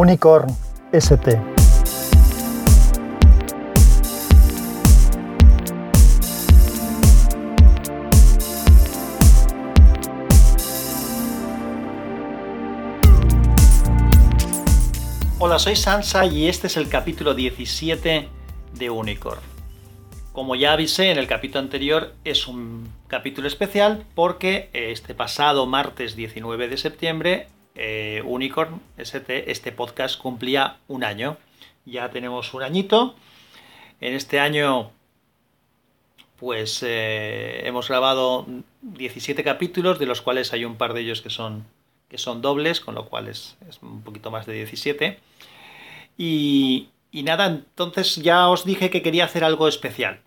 Unicorn ST. Hola, soy Sansa y este es el capítulo 17 de Unicorn. Como ya avisé en el capítulo anterior, es un capítulo especial porque este pasado martes 19 de septiembre, eh, Unicorn ST, este podcast cumplía un año. Ya tenemos un añito. En este año, pues eh, hemos grabado 17 capítulos, de los cuales hay un par de ellos que son, que son dobles, con lo cual es, un poquito más de 17. Y, y nada, entonces ya os dije que quería hacer algo especial.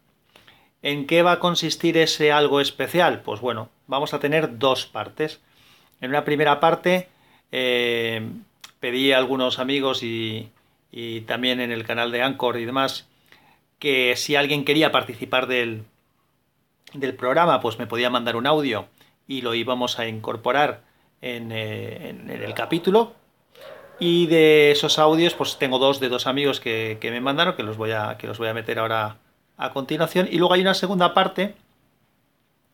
¿En qué va a consistir ese algo especial? Pues bueno, vamos a tener dos partes. En una primera parte eh, pedí a algunos amigos y, y, también en el canal de Anchor y demás que si alguien quería participar del, del programa, pues me podía mandar un audio y lo íbamos a incorporar en, eh, en, el capítulo. Y de esos audios, pues tengo dos de dos amigos que, que me mandaron, que los voy a, que los voy a meter ahora a continuación. Y luego hay una segunda parte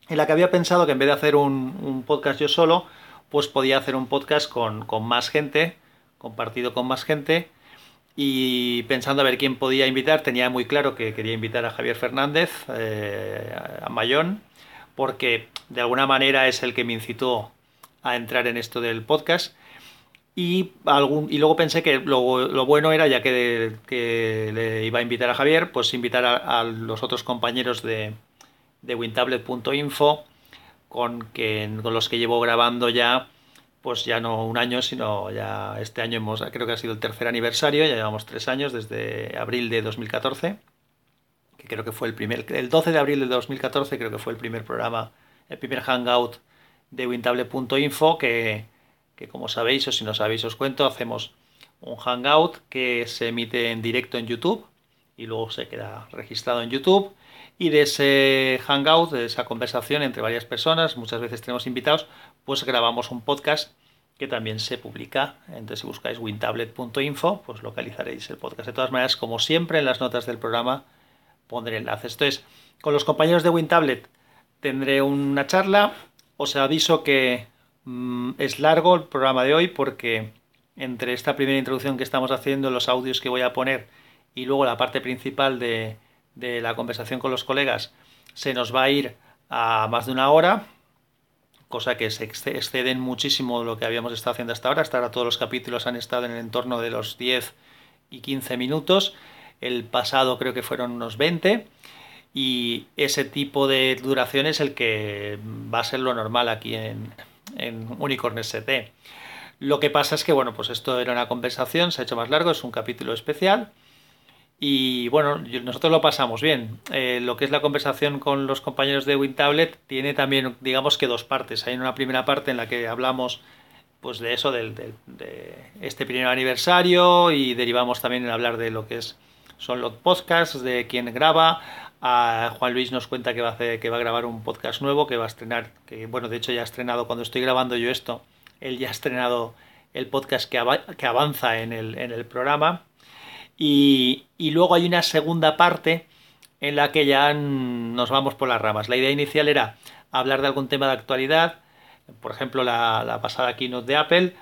en la que había pensado que en vez de hacer un, un podcast yo solo, pues podía hacer un podcast con, con, más gente, compartido con más gente. Y pensando a ver quién podía invitar, tenía muy claro que quería invitar a Javier Fernández, eh, a Mayón, porque de alguna manera es el que me incitó a entrar en esto del podcast. Y, algún, y luego pensé que lo, lo bueno era, ya que, que, le iba a invitar a Javier, pues invitar a, a los otros compañeros de, de wintablet.info, con, que, con los que llevo grabando ya, pues ya no un año, sino ya este año hemos, creo que ha sido el tercer aniversario, ya llevamos tres años, desde abril de 2014, que creo que fue el primer, el 12 de abril de 2014 creo que fue el primer programa, el primer hangout de wintablet.info que que como sabéis o si no sabéis os cuento, hacemos un hangout que se emite en directo en YouTube y luego se queda registrado en YouTube y de ese hangout, de esa conversación entre varias personas, muchas veces tenemos invitados, pues grabamos un podcast que también se publica. Entonces si buscáis wintablet.info, pues localizaréis el podcast. De todas maneras, como siempre en las notas del programa pondré enlaces. Entonces, con los compañeros de WinTablet tendré una charla. Os aviso que Mm, es largo el programa de hoy porque entre esta primera introducción que estamos haciendo, los audios que voy a poner y luego la parte principal de, de la conversación con los colegas, se nos va a ir a más de una hora, cosa que se exceden muchísimo lo que habíamos estado haciendo hasta ahora. Hasta ahora todos los capítulos han estado en el entorno de los 10 y 15 minutos. El pasado creo que fueron unos 20. Y ese tipo de duración es el que va a ser lo normal aquí en, en Unicorn ST. Lo que pasa es que, bueno, pues esto era una conversación, se ha hecho más largo, es un capítulo especial. Y bueno, nosotros lo pasamos bien. Eh, lo que es la conversación con los compañeros de WinTablet tiene también, digamos que dos partes. Hay una primera parte en la que hablamos pues de eso, del, de este primer aniversario y derivamos también en hablar de lo que es son los podcasts, de quién graba, a Juan Luis nos cuenta que va, a hacer, que va a grabar un podcast nuevo, que va a estrenar, que bueno, de hecho ya ha estrenado, cuando estoy grabando yo esto, él ya ha estrenado el podcast que, que avanza en el, en el programa. Y, y, luego hay una segunda parte en la que ya nos vamos por las ramas. La idea inicial era hablar de algún tema de actualidad, por ejemplo la, pasada keynote de Apple,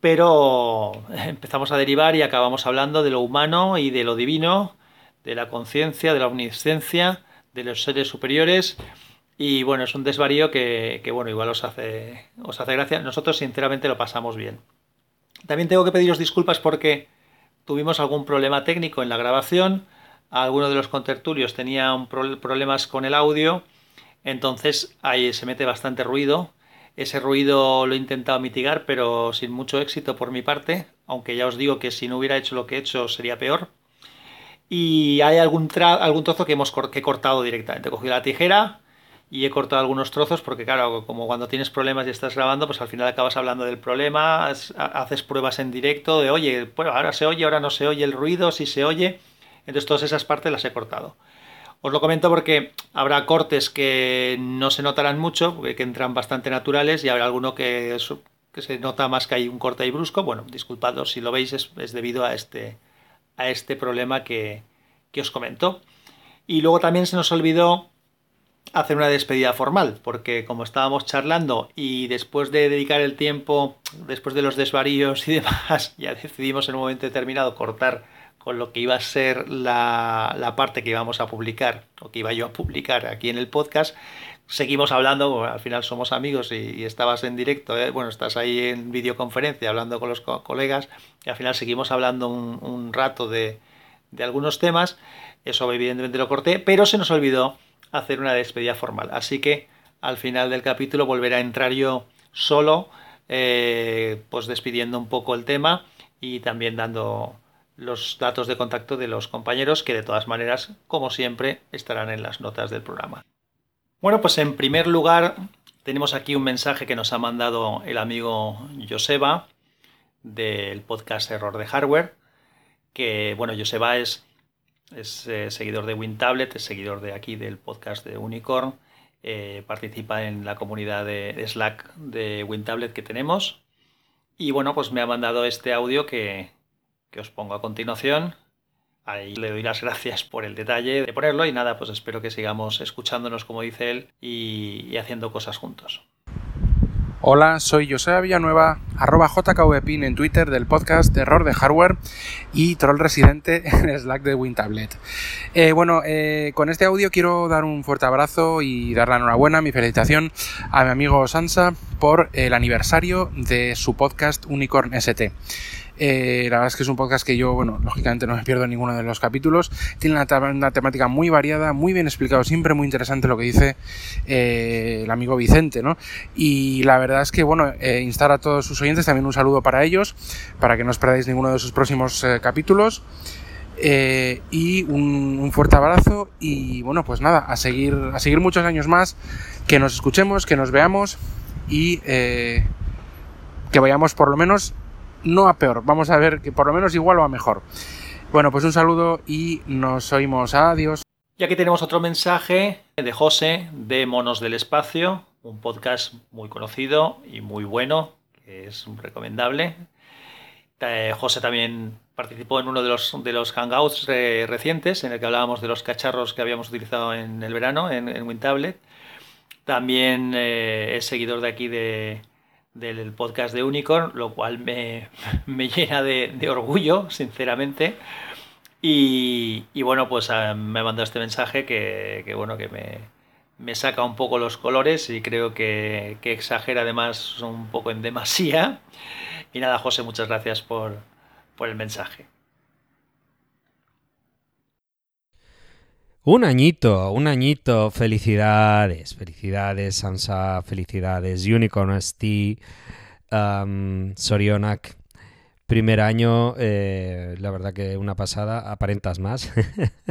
pero empezamos a derivar y acabamos hablando de lo humano y de lo divino, de la conciencia, de la omnisciencia, de los seres superiores. Y bueno, es un desvarío que, que, bueno, igual os hace, os hace gracia. Nosotros sinceramente lo pasamos bien. También tengo que pediros disculpas porque tuvimos algún problema técnico en la grabación. Alguno de los contertulios tenía problemas con el audio. Entonces ahí se mete bastante ruido. Ese ruido lo he intentado mitigar, pero sin mucho éxito por mi parte. Aunque ya os digo que si no hubiera hecho lo que he hecho sería peor y hay algún, algún trozo que, hemos que he cortado directamente. He cogido la tijera y he cortado algunos trozos porque claro, como cuando tienes problemas y estás grabando, pues al final acabas hablando del problema, haces pruebas en directo de, oye, pues ahora se oye, ahora no se oye el ruido, si se oye. Entonces todas esas partes las he cortado. Os lo comento porque habrá cortes que no se notarán mucho, que entran bastante naturales y habrá alguno que que se nota más que hay un corte y brusco. Bueno, disculpadlo si lo veis, es, debido a este, a este problema que, que os comento. Y luego también se nos olvidó hacer una despedida formal, porque como estábamos charlando y después de dedicar el tiempo, después de los desvaríos y demás, ya decidimos en un momento determinado cortar con lo que iba a ser la, la parte que íbamos a publicar, o que iba yo a publicar aquí en el podcast, seguimos hablando, al final somos amigos y, estabas en directo, ¿eh? bueno, estás ahí en videoconferencia hablando con los colegas y al final seguimos hablando un, rato de, algunos temas, eso evidentemente lo corté, pero se nos olvidó hacer una despedida formal, así que al final del capítulo volveré a entrar yo solo, eh, pues despidiendo un poco el tema y también dando los datos de contacto de los compañeros que de todas maneras, como siempre, estarán en las notas del programa. Bueno, pues en primer lugar tenemos aquí un mensaje que nos ha mandado el amigo Joseba del podcast Error de Hardware, que bueno, Joseba es, es eh, seguidor de WinTablet, es seguidor de aquí del podcast de Unicorn, eh, participa en la comunidad de, Slack de WinTablet que tenemos. Y bueno, pues me ha mandado este audio que, que os pongo a continuación. Ahí le doy las gracias por el detalle de ponerlo y nada, pues espero que sigamos escuchándonos como dice él y, haciendo cosas juntos. Hola, soy José Villanueva, arroba JKVPIN en Twitter del podcast Error de Hardware y troll residente en Slack de WinTablet. Eh, bueno, eh, con este audio quiero dar un fuerte abrazo y dar la enhorabuena, mi felicitación a mi amigo Sansa por el aniversario de su podcast Unicorn ST. Eh, la verdad es que es un podcast que yo, bueno, lógicamente no me pierdo ninguno de los capítulos. Tiene una, temática muy variada, muy bien explicado, siempre muy interesante lo que dice eh, el amigo Vicente, ¿no? Y la verdad es que, bueno, eh, instar a todos sus oyentes también un saludo para ellos, para que no os perdáis ninguno de sus próximos capítulos. y un, fuerte abrazo y bueno pues nada a seguir a seguir muchos años más que nos escuchemos que nos veamos y que vayamos por lo menos no a peor, vamos a ver que por lo menos igual o a mejor. Bueno, pues un saludo y nos oímos. Adiós. Y aquí tenemos otro mensaje de José de Monos del Espacio, un podcast muy conocido y muy bueno, que es recomendable. Eh, José también participó en uno de los, de los hangouts recientes en el que hablábamos de los cacharros que habíamos utilizado en el verano en, en WinTablet. También eh, es seguidor de aquí de, del podcast de Unicorn, lo cual me, llena de, orgullo, sinceramente. Y, bueno, pues ah, me mandado este mensaje que, bueno, que me, saca un poco los colores y creo que, que, exagera además un poco en demasía. Y nada, José, muchas gracias por, por el mensaje. Un añito, un añito. Felicidades, felicidades, Sansa, felicidades, Unicorn ST, um, Sorionak. Primer año, eh, la verdad que una pasada, aparentas más,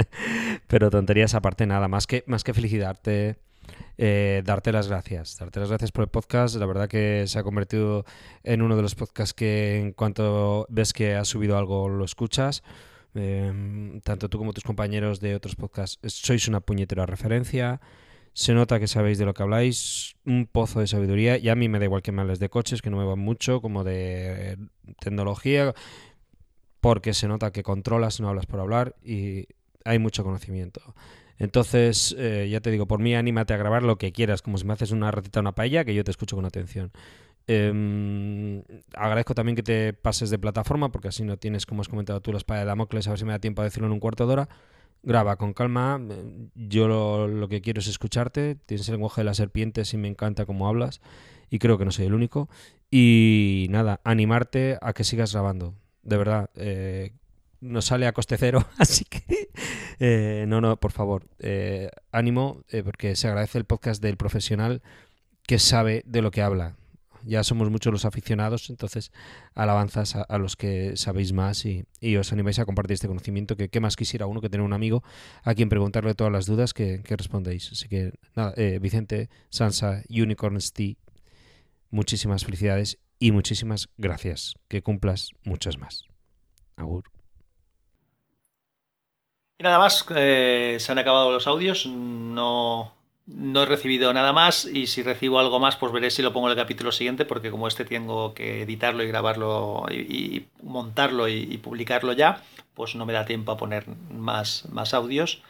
pero tonterías aparte nada, más que, más que felicitarte, eh, darte las gracias, darte las gracias por el podcast, la verdad que se ha convertido en uno de los podcasts que en cuanto ves que ha subido algo lo escuchas. Em, tanto tú como tus compañeros de otros podcasts sois una puñetera referencia. Se nota que sabéis de lo que habláis, un pozo de sabiduría. Y a mí me da igual que me hables de coches, que no me van mucho, como de tecnología, porque se nota que controlas, no hablas por hablar y hay mucho conocimiento. Entonces, eh, ya te digo, por mí anímate a grabar lo que quieras, como si me haces una ratita una paella, que yo te escucho con atención. Em, agradezco también que te pases de plataforma, porque así no tienes, como has comentado tú, la espada de Damocles, a ver si me da tiempo a decirlo en un cuarto de hora. Graba con calma, yo lo, que quiero es escucharte, tienes el lenguaje de las serpientes y me encanta cómo hablas, y creo que no soy el único. Y nada, animarte a que sigas grabando, de verdad. Eh, nos sale a coste cero, así que eh, no, no, por favor, eh, ánimo, porque se agradece el podcast del profesional que sabe de lo que habla ya somos muchos los aficionados, entonces alabanzas a, los que sabéis más y, os animáis a compartir este conocimiento, que qué más quisiera uno que tener un amigo a quien preguntarle todas las dudas que, respondéis. Así que nada, eh, Vicente, Sansa, Unicorn T, muchísimas felicidades y muchísimas gracias. Que cumplas muchas más. Agur. Y nada más, eh, se han acabado los audios. No, no he recibido nada más y si recibo algo más pues veré si lo pongo en el capítulo siguiente porque como este tengo que editarlo y grabarlo y, montarlo y, publicarlo ya, pues no me da tiempo a poner más, más audios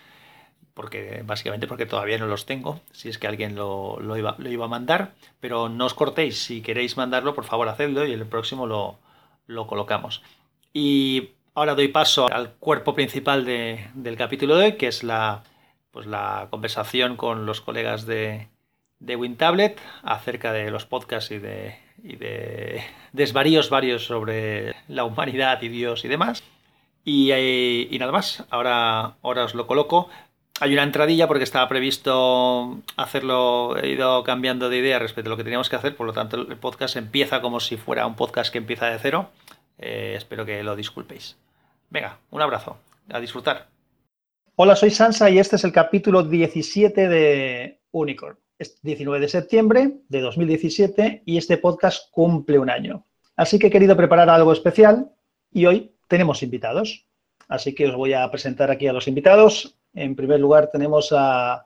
porque básicamente porque todavía no los tengo, si es que alguien lo, iba, lo iba, a mandar, pero no os cortéis, si queréis mandarlo por favor hacedlo y el próximo lo, lo colocamos. Y ahora doy paso al cuerpo principal del capítulo de hoy, que es la, pues la conversación con los colegas de, de WinTablet acerca de los podcasts y de, y de desvaríos varios sobre la humanidad y Dios y demás. Y, eh, y, nada más, ahora, ahora os lo coloco. Hay una entradilla porque estaba previsto hacerlo, he ido cambiando de idea respecto a lo que teníamos que hacer, por lo tanto el podcast empieza como si fuera un podcast que empieza de cero. Eh, espero que lo disculpéis. Venga, un abrazo, a disfrutar. Hola, soy Sansa y este es el capítulo 17 de Unicorn. Es 19 de septiembre de 2017 y este podcast cumple un año. Así que he querido preparar algo especial y hoy tenemos invitados. Así que os voy a presentar aquí a los invitados. En primer lugar tenemos a,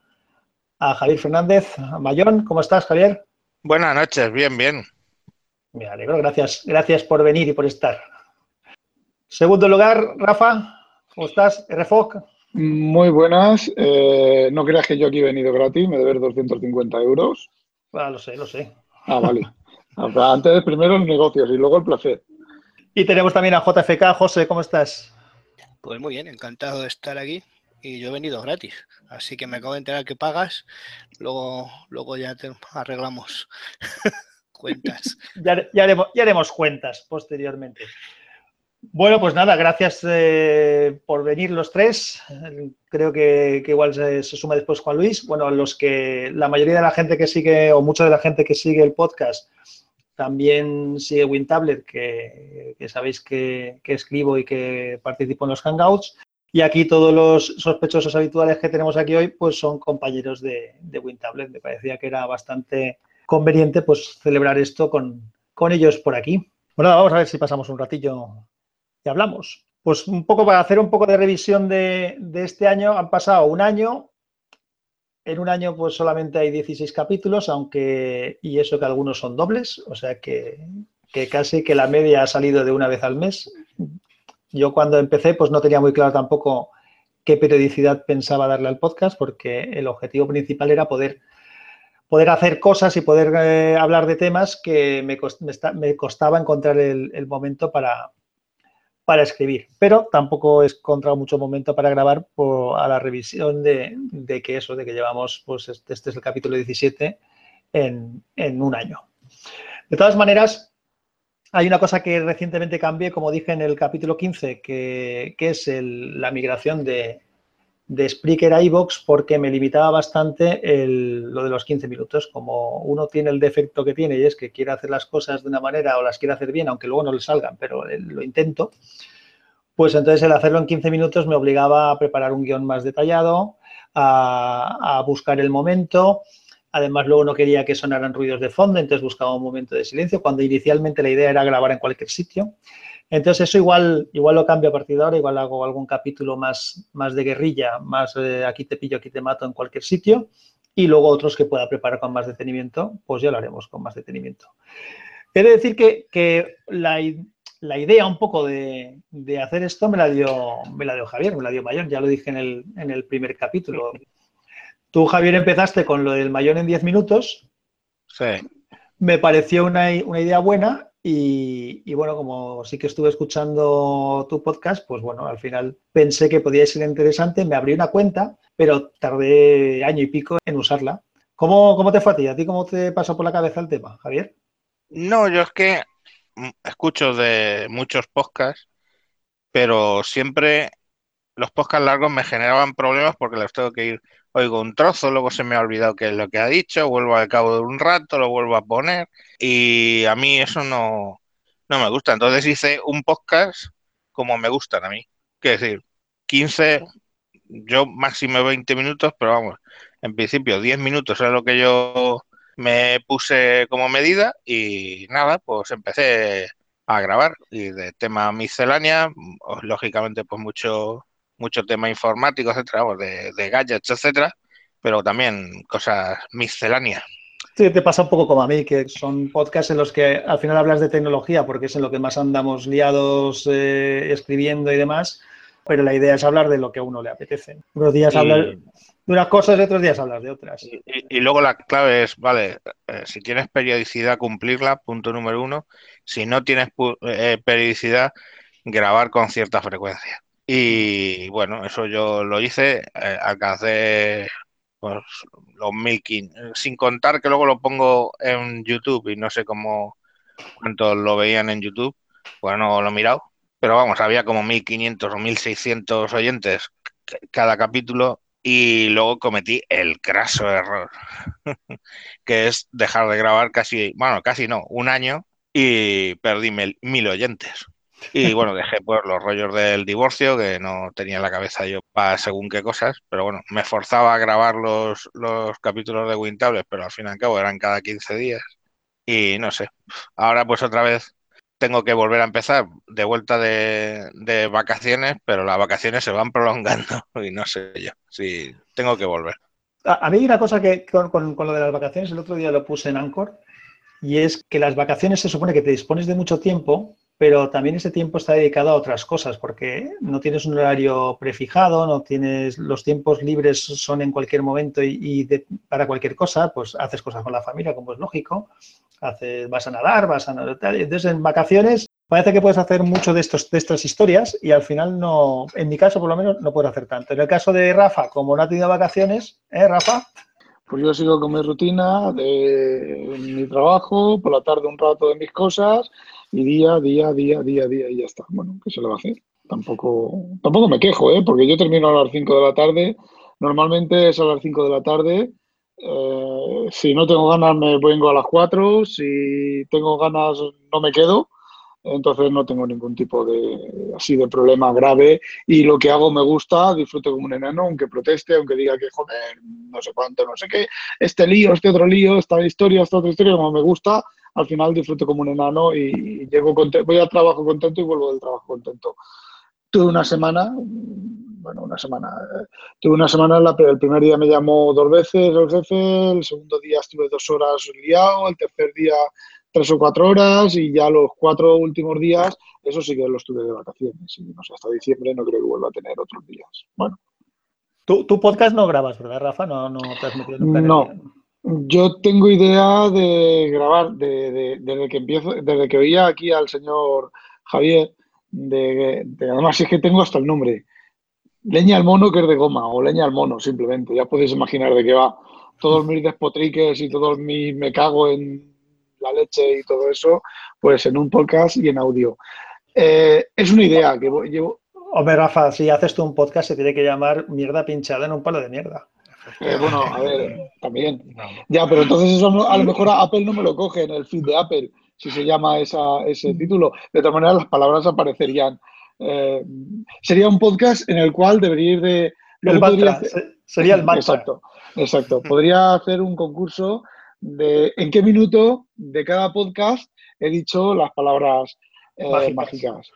Javier Fernández. Mayón, ¿cómo estás, Javier? Buenas noches, bien, bien. Me alegro, gracias, gracias por venir y por estar. Segundo lugar, Rafa, ¿cómo estás? RFOC. Muy buenas. Eh, no creas que yo aquí he venido gratis, me debes 250 euros. Ah, lo sé, lo sé. Ah, vale. Ah, antes primero los negocios y luego el placer. Y tenemos también a JFK. José, ¿cómo estás? Pues muy bien, encantado de estar aquí. Y yo he venido gratis. Así que me acabo de enterar que pagas. Luego, luego ya te arreglamos cuentas. ya, haremos, ya haremos cuentas posteriormente. Bueno, pues nada, gracias eh, por venir los tres. Creo que, igual se, suma después Juan Luis. Bueno, los que la mayoría de la gente que sigue, o mucha de la gente que sigue el podcast, también sigue WinTablet, que, que sabéis que, escribo y que participo en los Hangouts. Y aquí todos los sospechosos habituales que tenemos aquí hoy, pues son compañeros de, de WinTablet. Me parecía que era bastante conveniente pues celebrar esto con, con ellos por aquí. Bueno, vamos a ver si pasamos un ratillo hablamos. Pues un poco para hacer un poco de revisión de, este año, han pasado un año. En un año pues solamente hay 16 capítulos, aunque y eso que algunos son dobles, o sea que, casi que la media ha salido de una vez al mes. Yo cuando empecé pues no tenía muy claro tampoco qué periodicidad pensaba darle al podcast porque el objetivo principal era poder poder hacer cosas y poder eh, hablar de temas que me, costaba encontrar el momento para, para escribir, pero tampoco he encontrado mucho momento para grabar a la revisión de, que eso, de que llevamos, pues este, este es el capítulo 17 en, un año. De todas maneras, hay una cosa que recientemente cambié, como dije en el capítulo 15, que, es la migración de, de Spreaker a iVoox porque me limitaba bastante lo de los 15 minutos. Como uno tiene el defecto que tiene y es que quiere hacer las cosas de una manera o las quiere hacer bien, aunque luego no le salgan, pero lo intento, pues entonces el hacerlo en 15 minutos me obligaba a preparar un guion más detallado, a, a buscar el momento. Además, luego no quería que sonaran ruidos de fondo, entonces buscaba un momento de silencio, cuando inicialmente la idea era grabar en cualquier sitio. Entonces eso igual, igual lo cambio a partir de ahora, igual hago algún capítulo más, más de guerrilla, más eh, aquí te pillo, aquí te mato en cualquier sitio y luego otros que pueda preparar con más detenimiento, pues ya lo haremos con más detenimiento. He de decir que, la, idea un poco de, hacer esto me la, dio, me la dio Javier, me la dio Mayón, ya lo dije en el, en el primer capítulo. Tú, Javier, empezaste con lo del Mayón en 10 minutos. Sí. Me pareció una, una idea buena y, bueno, como sí que estuve escuchando tu podcast, pues bueno, al final pensé que podía ser interesante, me abrí una cuenta, pero tardé año y pico en usarla. ¿Cómo, cómo te fue a ti? ¿A ti cómo te pasó por la cabeza el tema, Javier? No, yo es que escucho de muchos podcasts, pero siempre los podcasts largos me generaban problemas porque los tengo que ir, oigo un trozo, luego se me ha olvidado qué es lo que ha dicho, vuelvo al cabo de un rato, lo vuelvo a poner y a mí eso no, no me gusta. Entonces hice un podcast como me gustan a mí, que decir, 15, yo máximo 20 minutos, pero vamos, en principio 10 minutos es lo que yo me puse como medida y nada, pues empecé a grabar y de tema miscelánea, lógicamente pues mucho mucho tema informático, etcétera, de, de gadgets, etcétera, pero también cosas misceláneas. Sí, te pasa un poco como a mí, que son podcasts en los que al final hablas de tecnología, porque es en lo que más andamos liados eh, escribiendo y demás, pero la idea es hablar de lo que a uno le apetece. Unos días Y- hablas de unas cosas y otros días hablas de otras. Y, y- y luego la clave es, vale, eh, si tienes periodicidad, cumplirla, punto número uno. Si no tienes eh, periodicidad, grabar con cierta frecuencia. Y bueno, eso yo lo hice, eh, alcancé pues, los 1500, sin contar que luego lo pongo en YouTube y no sé cómo cuántos lo veían en YouTube, pues no lo he mirado, pero vamos, había como 1500 o 1600 oyentes cada capítulo y luego cometí el craso error, que es dejar de grabar casi, bueno, casi no, un año y perdí mil, mil oyentes. Y bueno, dejé pues los rollos del divorcio, que no tenía en la cabeza yo para según qué cosas, pero bueno, me forzaba a grabar los, los capítulos de Wintable, pero al fin y al cabo eran cada 15 días. Y no sé, ahora pues otra vez tengo que volver a empezar de vuelta de, de vacaciones, pero las vacaciones se van prolongando y no sé yo si tengo que volver. A, a mí hay una cosa que con, con- con lo de las vacaciones, el otro día lo puse en Anchor, y es que las vacaciones se supone que te dispones de mucho tiempo, pero también ese tiempo está dedicado a otras cosas, porque no tienes un horario prefijado, no tienes los tiempos libres son en cualquier momento y, para cualquier cosa, pues haces cosas con la familia, como es lógico, haces, vas a nadar, vas a nadar, entonces en vacaciones parece que puedes hacer mucho de, estos, de estas historias y al final no, en mi caso por lo menos, no puedes hacer tanto. En el caso de Rafa, como no ha tenido vacaciones, ¿eh, Rafa? Pues yo sigo con mi rutina de mi trabajo, por la tarde un rato de mis cosas y día, día, día, día, día y ya está. Bueno, ¿qué se le va a hacer? Tampoco, tampoco me quejo, ¿eh? Porque yo termino a las 5 de la tarde. Normalmente es a las 5 de la tarde. Eh, si no tengo ganas me vengo a las 4. Si tengo ganas no me quedo. Entonces no tengo ningún tipo de así de problema grave y lo que hago me gusta, disfruto como un enano, aunque proteste, aunque diga que joder, no sé cuánto, no sé qué, este lío, este otro lío, esta historia, esta otra historia, como me gusta, al final disfruto como un enano y llego conte- voy al trabajo contento y vuelvo del trabajo contento. Tuve una semana, bueno, una semana, eh, tuve una semana, en la, el primer día me llamó dos veces el jefe, el segundo día estuve dos horas liado, el tercer día tres o cuatro horas y ya los cuatro últimos días, eso sí que los tuve de vacaciones y no sé, hasta diciembre no creo que vuelva a tener otros días. Bueno, Tu, tu podcast no grabas, ¿verdad, Rafa? No, no te has metido nunca en el No. Yo tengo idea de grabar de- de- desde que empiezo, desde que oía aquí al señor Javier, de, de- además es que tengo hasta el nombre, leña al mono que es de goma o leña al mono simplemente, ya podéis imaginar de qué va. Todos mis despotriques y todos mis me cago en la leche y todo eso, pues en un podcast y en audio. Eh, es una idea que llevo, Hombre, Rafa, si haces tú un podcast se tiene que llamar mierda pinchada en un palo de mierda. Eh, bueno, a ver, también. Ya, pero entonces eso no- a lo mejor a Apple no me lo coge en el feed de Apple, si se llama esa, ese título. De todas maneras, las palabras aparecerían. Eh, sería un podcast en el cual debería ir de... El mantra, hacer- sería el mantra. Exacto, exacto. Podría hacer un concurso de en qué minuto de cada podcast he dicho las palabras eh, Mágicas. mágicas.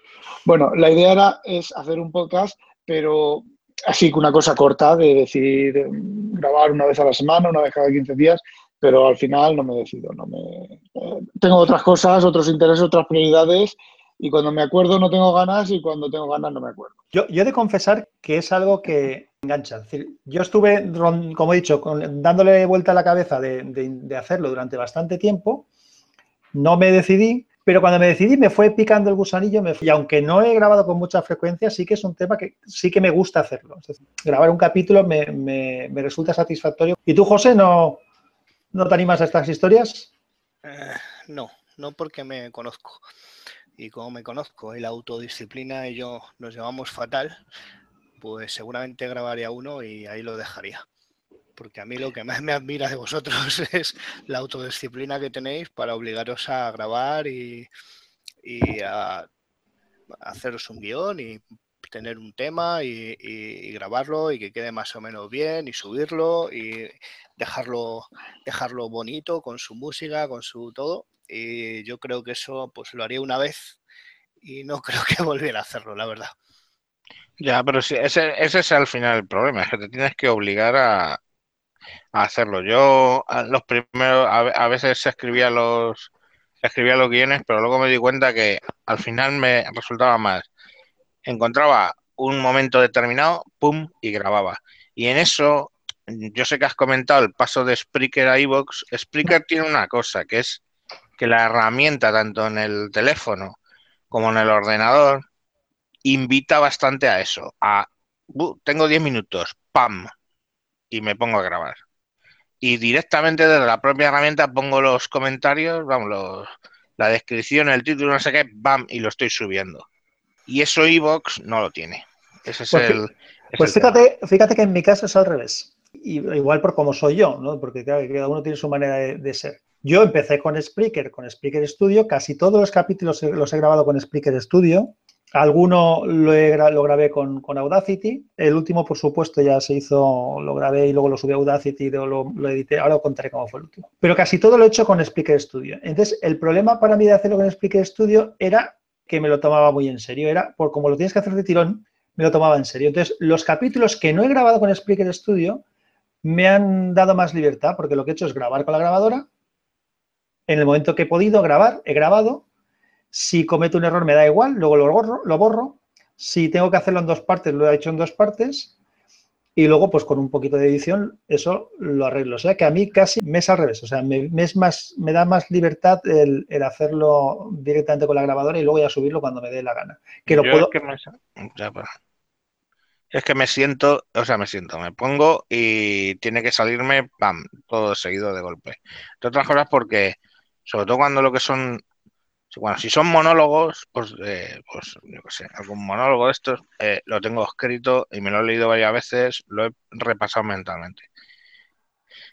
Bueno, la idea era es hacer un podcast, pero así que una cosa corta de decir grabar una vez a la semana, una vez cada 15 días, pero al final no me decido. No me, eh, tengo otras cosas, otros intereses, otras prioridades y cuando me acuerdo no tengo ganas y cuando tengo ganas no me acuerdo. Yo, yo he de confesar que es algo que engancha. Es decir, yo estuve, como he dicho, dándole vuelta a la cabeza de, de- de hacerlo durante bastante tiempo. No me decidí, pero cuando me decidí me fue picando el gusanillo. Me fue- y aunque no he grabado con mucha frecuencia, sí que es un tema que sí que me gusta hacerlo. Grabar un capítulo me, me- me resulta satisfactorio. ¿Y tú, José, no, no te animas a estas historias? Eh, no, no porque me conozco. Y como me conozco y la autodisciplina y yo nos llevamos fatal, pues seguramente grabaría uno y ahí lo dejaría. Porque a mí lo que más me admira de vosotros es la autodisciplina que tenéis para obligaros a grabar y, y a haceros un guion y tener un tema y, grabarlo y que quede más o menos bien y subirlo y dejarlo, dejarlo bonito con su música, con su todo. Y yo creo que eso pues lo haría una vez y no creo que volviera a hacerlo, la verdad. Ya, pero sí, ese, ese es al final el problema, es que te tienes que obligar a, a hacerlo. Yo los primeros, a, veces escribía los escribía los guiones, pero luego me di cuenta que al final me resultaba más. Encontraba un momento determinado, pum, y grababa. Y en eso, yo sé que has comentado el paso de Spreaker a iVoox. Spreaker tiene una cosa, que es que la herramienta, tanto en el teléfono como en el ordenador, invita bastante a eso, a tengo 10 minutos, ¡pam! Y me pongo a grabar. Y directamente desde la propia herramienta pongo los comentarios, vamos, la descripción, el título, no sé qué, ¡bam! Y lo estoy subiendo. Y eso Evox no lo tiene. Ese es pues, el. Pues fíjate, fíjate que en mi caso es al revés. Y, igual por como soy yo, ¿no? Porque cada uno tiene su manera de, ser. Yo empecé con Spreaker, con Spreaker Studio, casi todos los capítulos los he grabado con Spreaker Studio, Alguno lo, lo grabé con, Audacity. El último, por supuesto, ya se hizo, lo grabé y luego lo subí a Audacity lo, lo edité. Ahora os contaré cómo fue el último. Pero casi todo lo he hecho con Spreaker Studio. Entonces, el problema para mí de hacerlo con Spreaker Studio era que me lo tomaba muy en serio. Era, por como lo tienes que hacer de tirón, me lo tomaba en serio. Entonces, los capítulos que no he grabado con Spreaker Studio me han dado más libertad porque lo que he hecho es grabar con la grabadora. En el momento que he podido grabar, he grabado si cometo un error me da igual, luego lo borro, lo borro. Si tengo que hacerlo en dos partes, lo he hecho en dos partes. Y luego, pues con un poquito de edición, eso lo arreglo. O sea que a mí casi me es al revés. O sea, me, es más, me da más libertad el, hacerlo directamente con la grabadora y luego ya subirlo cuando me dé la gana. Que lo puedo... es, que me, es que me siento, o sea, me siento, me pongo y tiene que salirme, pam, todo seguido de golpe. De otras cosas porque, sobre todo cuando lo que son bueno, si son monólogos, pues, eh, pues yo qué sé, algún monólogo de estos, eh, lo tengo escrito y me lo he leído varias veces, lo he repasado mentalmente.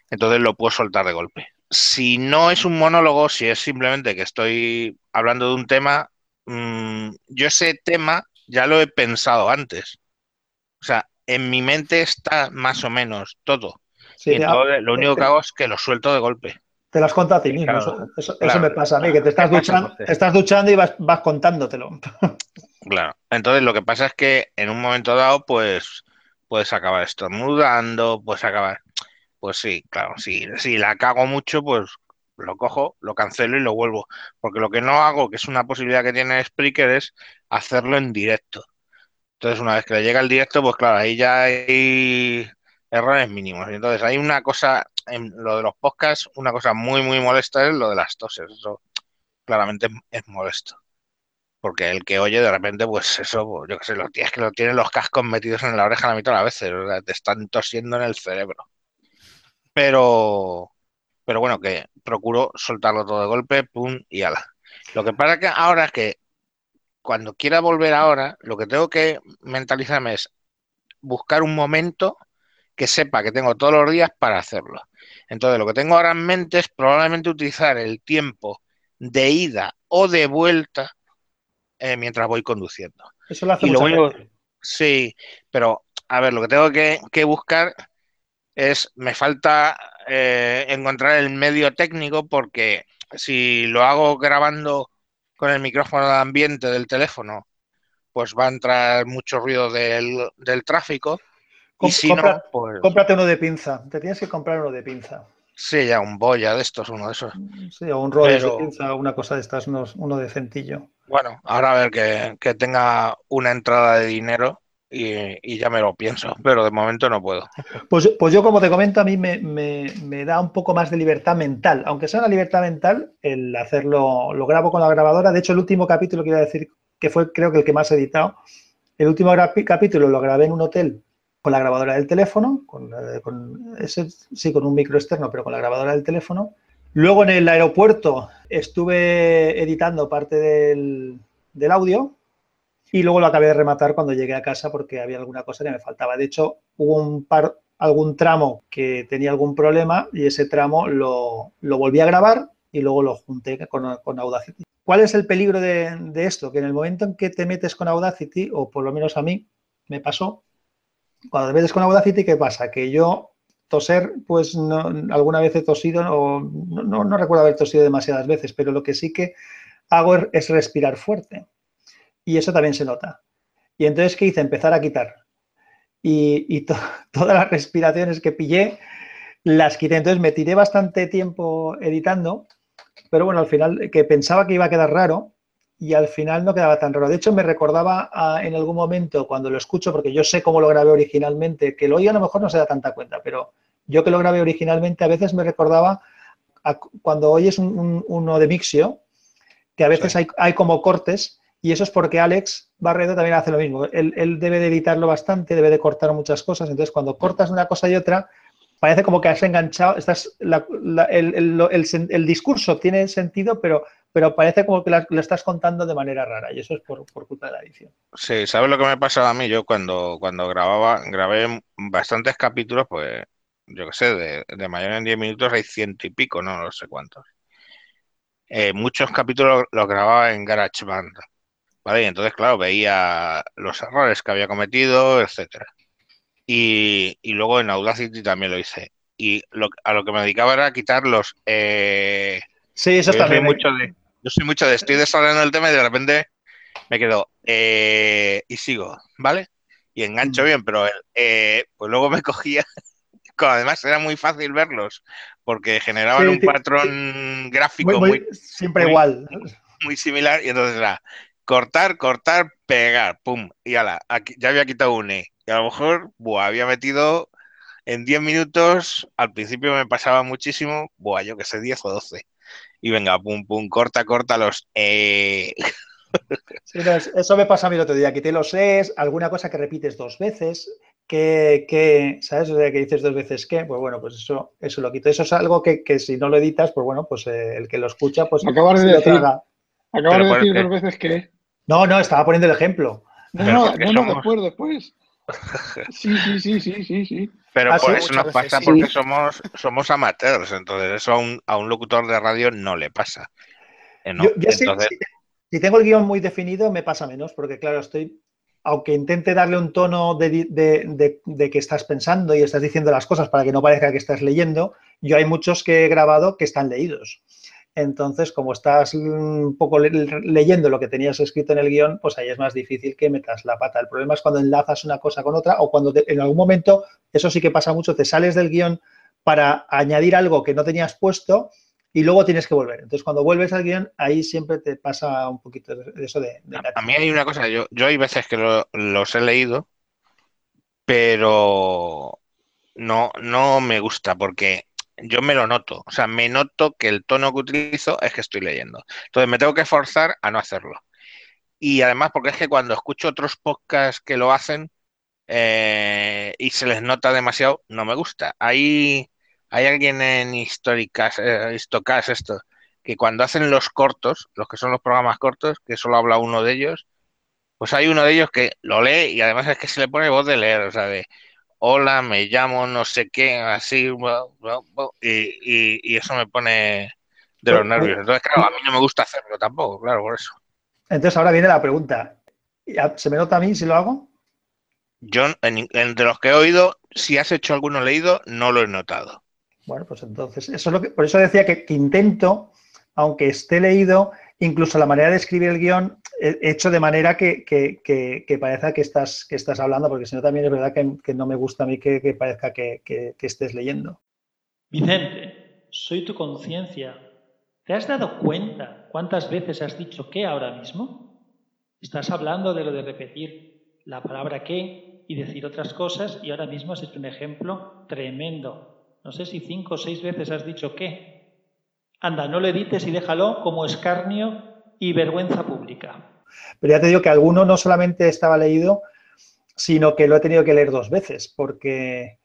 Entonces lo puedo soltar de golpe. Si no es un monólogo, si es simplemente que estoy hablando de un tema, mm, yo ese tema ya lo he pensado antes. O sea, en mi mente está más o menos todo. y entonces, lo único que hago es que lo suelto de golpe. Te las cuentas a ti mismo. eso, me pasa a mí, que te estás, duchando, estás duchando y vas, vas contándotelo. Claro. Entonces lo que pasa es que en un momento dado, pues puedes acabar estornudando, puedes acabar. Pues sí, claro, si, si la cago mucho, pues lo cojo, lo cancelo y lo vuelvo. Porque lo que no hago, que es una posibilidad que tiene Spreaker, es hacerlo en directo. Entonces, una vez que le llega el directo, pues claro, ahí ya hay errores mínimos. Entonces, hay una cosa, en lo de los podcasts, una cosa muy, muy molesta es lo de las toses. Eso claramente es molesto. Porque el que oye de repente, pues eso, pues, yo qué sé, los días que lo tienen los cascos metidos en la oreja la mitad de las veces, te están tosiendo en el cerebro. Pero, pero bueno, que procuro soltarlo todo de golpe, pum, y ala. Lo que pasa que ahora es que cuando quiera volver ahora, lo que tengo que mentalizarme es buscar un momento que sepa que tengo todos los días para hacerlo. Entonces, lo que tengo ahora en mente es probablemente utilizar el tiempo de ida o de vuelta eh, mientras voy conduciendo. Eso lo hace y Sí, pero a ver, lo que tengo que, buscar es, me falta eh, encontrar el medio técnico porque si lo hago grabando con el micrófono de ambiente del teléfono, pues va a entrar mucho ruido del, del tráfico pues cómprate uno de pinza. Te tienes que comprar uno de pinza. Sí, ya un boya de estos, uno de esos. Sí, o un rollo de pinza, una cosa de estas, uno, de centillo. Bueno, ahora a ver que, tenga una entrada de dinero y, ya me lo pienso, pero de momento no puedo. Pues, pues yo, como te comento, a mí me, da un poco más de libertad mental, aunque sea una libertad mental, el hacerlo, lo grabo con la grabadora. De hecho, el último capítulo, quiero decir, que fue creo que el que más he editado, el último capítulo lo grabé en un hotel con la grabadora del teléfono, con, ese, sí, con un micro externo, pero con la grabadora del teléfono. Luego en el aeropuerto estuve editando parte del, audio y luego lo acabé de rematar cuando llegué a casa porque había alguna cosa que me faltaba. De hecho, hubo un par, algún tramo que tenía algún problema y ese tramo lo, volví a grabar y luego lo junté con, con Audacity. ¿Cuál es el peligro de, de, esto? Que en el momento en que te metes con Audacity, o por lo menos a mí me pasó, cuando te metes con Audacity, ¿qué pasa? Que yo toser, pues alguna vez he tosido, o no, recuerdo haber tosido demasiadas veces, pero lo que sí que hago es respirar fuerte. Y eso también se nota. Y entonces, ¿qué hice? Empezar a quitar. Y, todas las respiraciones que pillé las quité. Entonces me tiré bastante tiempo editando, pero bueno, al final que pensaba que iba a quedar raro y al final no quedaba tan raro. De hecho, me recordaba en algún momento cuando lo escucho, porque yo sé cómo lo grabé originalmente, que lo oí a lo mejor no se da tanta cuenta, pero yo que lo grabé originalmente a veces me recordaba cuando oyes uno de Mixio, que a veces hay, como cortes y eso es porque Alex Barredo también hace lo mismo. Él, él, debe de editarlo bastante, debe de cortar muchas cosas. Entonces, cuando cortas una cosa y otra, parece como que has enganchado, estás, el, discurso tiene sentido, pero, pero parece como que lo estás contando de manera rara y eso es por, culpa de la edición. Sí, ¿sabes lo que me pasaba a mí? Yo cuando, cuando grababa, grabé bastantes capítulos, pues yo qué sé, de, de mayor en 10 minutos hay ciento y pico, no, no sé cuántos. Eh, muchos capítulos los grababa en GarageBand, ¿vale? Y entonces, claro, veía los errores que había cometido, etcétera. Y, luego en Audacity también lo hice. Y a lo que me dedicaba era quitar los... Eh, sí, eso. Mucho de, yo soy mucho de estoy desarrollando el tema y de repente me quedo eh, y sigo, ¿vale? Y engancho mm. bien, pero eh, pues luego me cogía además era muy fácil verlos porque generaban un patrón gráfico muy, siempre igual muy similar y entonces era cortar cortar pegar pum y ala aquí, ya había quitado un e y a lo mejor buah, había metido en 10 minutos al principio me pasaba muchísimo buah yo que sé 10 o 12 y venga pum pum corta corta los e eso me pasa a mí el otro día, quité los es, alguna cosa que repites dos veces, que, ¿sabes? O sea, que dices dos veces que, pues bueno, pues eso, eso lo quito. Eso es algo que, si no lo editas, pues bueno, pues eh, el que lo escucha, pues Acabas de decir, acabas de decir dos veces que. No, no, estaba poniendo el ejemplo. No, no, no, después, después. Sí, sí, sí, sí, sí, sí. Pero por eso nos pasa porque somos, somos amateurs, entonces eso a un, a un locutor de radio no le pasa. Eh, si tengo el guion muy definido, me pasa menos, porque claro, estoy aunque intente darle un tono de, que estás pensando y estás diciendo las cosas para que no parezca que estás leyendo, yo hay muchos que he grabado que están leídos. Entonces, como estás un poco leyendo lo que tenías escrito en el guion, pues ahí es más difícil que metas la pata. El problema es cuando enlazas una cosa con otra o cuando en algún momento, eso sí que pasa mucho, te sales del guion para añadir algo que no tenías puesto y luego tienes que volver. Entonces, cuando vuelves al guion, ahí siempre te pasa un poquito de eso de... a mí hay una cosa, yo, yo hay veces que los he leído, pero no, no me gusta porque yo me lo noto. O sea, me noto que el tono que utilizo es que estoy leyendo. Entonces, me tengo que forzar a no hacerlo. Y además, porque es que cuando escucho otros podcasts que lo hacen eh, y se les nota demasiado, no me gusta. Ahí hay alguien en Históricas, eh, esto, que cuando hacen los cortos, los que son los programas cortos, que solo habla uno de ellos, pues hay uno de ellos que lo lee y además es que se le pone voz de leer, o sea, de hola, me llamo no sé qué, así, y, eso me pone de los nervios. Entonces, claro, a mí no me gusta hacerlo tampoco, claro, por eso. Entonces ahora viene la pregunta. ¿Se me nota a mí si lo hago? Yo, entre los que he oído, si has hecho alguno leído, no lo he notado. Bueno, pues entonces, eso es lo que, por eso decía que, intento, aunque esté leído, incluso la manera de escribir el guion, hecho de manera que, parezca que estás, que estás hablando, porque si no también es verdad que, no me gusta a mí que, parezca que, estés leyendo. Vicente, soy tu conciencia. ¿Te has dado cuenta cuántas veces has dicho qué ahora mismo? Estás hablando de lo de repetir la palabra qué y decir otras cosas y ahora mismo has hecho un ejemplo tremendo no sé si cinco o seis veces has dicho qué. Anda, no lo edites y déjalo como escarnio y vergüenza pública. Pero ya te digo que alguno no solamente estaba leído, sino que lo he tenido que leer dos veces, porque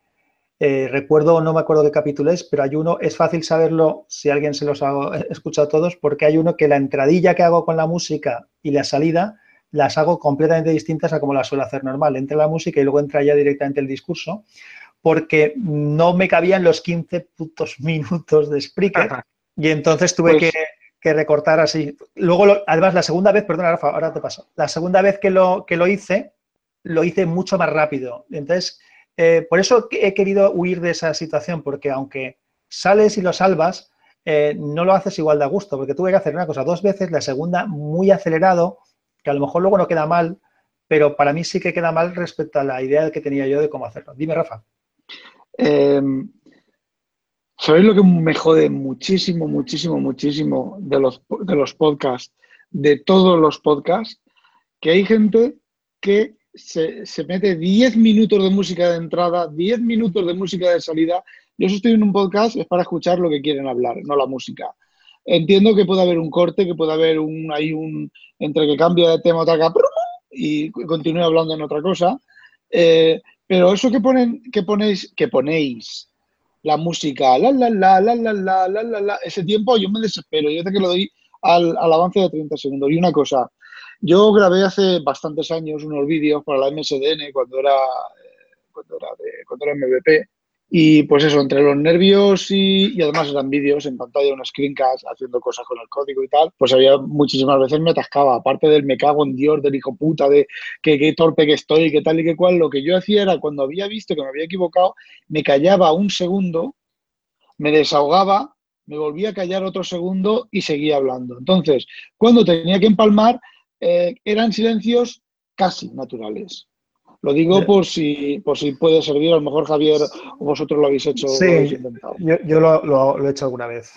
eh, recuerdo, no me acuerdo qué capítulo es, pero hay uno, es fácil saberlo si alguien se los ha escuchado todos, porque hay uno que la entradilla que hago con la música y la salida las hago completamente distintas a como las suelo hacer normal. Entra la música y luego entra ya directamente el discurso porque no me cabían los 15 putos minutos de Spreaker y entonces tuve pues que, recortar así. Luego, además, la segunda vez, perdona, Rafa, ahora te paso. La segunda vez que lo, que lo hice, lo hice mucho más rápido. Entonces, eh, por eso he querido huir de esa situación, porque aunque sales y lo salvas, eh, no lo haces igual de a gusto, porque tuve que hacer una cosa dos veces, la segunda muy acelerado, que a lo mejor luego no queda mal, pero para mí sí que queda mal respecto a la idea que tenía yo de cómo hacerlo. Dime, Rafa. Em, ¿Sabéis lo que me jode muchísimo, muchísimo, muchísimo de los, de los podcasts, de todos los podcasts? Que hay gente que se, se mete 10 minutos de música de entrada, 10 minutos de música de salida. Yo estoy en un podcast es para escuchar lo que quieren hablar, no la música. Entiendo que puede haber un corte, que puede haber un, hay un, entre que cambia de tema otra y continúe hablando en otra cosa. Eh, pero eso que ponen, que ponéis, que ponéis la música, la la la la la la la la la, ese tiempo yo me desespero. Yo sé que lo doy al, al avance de 30 segundos. Y una cosa, yo grabé hace bastantes años unos vídeos para la MSDN cuando era, eh, cuando era, de, cuando era MVP y pues eso, entre los nervios y, y además eran vídeos en pantalla, unos screencasts haciendo cosas con el código y tal, pues había muchísimas veces me atascaba, aparte del me cago en Dios, del hijo puta, de que qué torpe que estoy, que tal y que cual, lo que yo hacía era cuando había visto que me había equivocado, me callaba un segundo, me desahogaba, me volvía a callar otro segundo y seguía hablando. Entonces, cuando tenía que empalmar, eh, eran silencios casi naturales. Lo digo por si, por si puede servir, a lo mejor Javier o vosotros lo habéis hecho. Sí, lo habéis. Yo, yo lo, lo- lo he hecho alguna vez.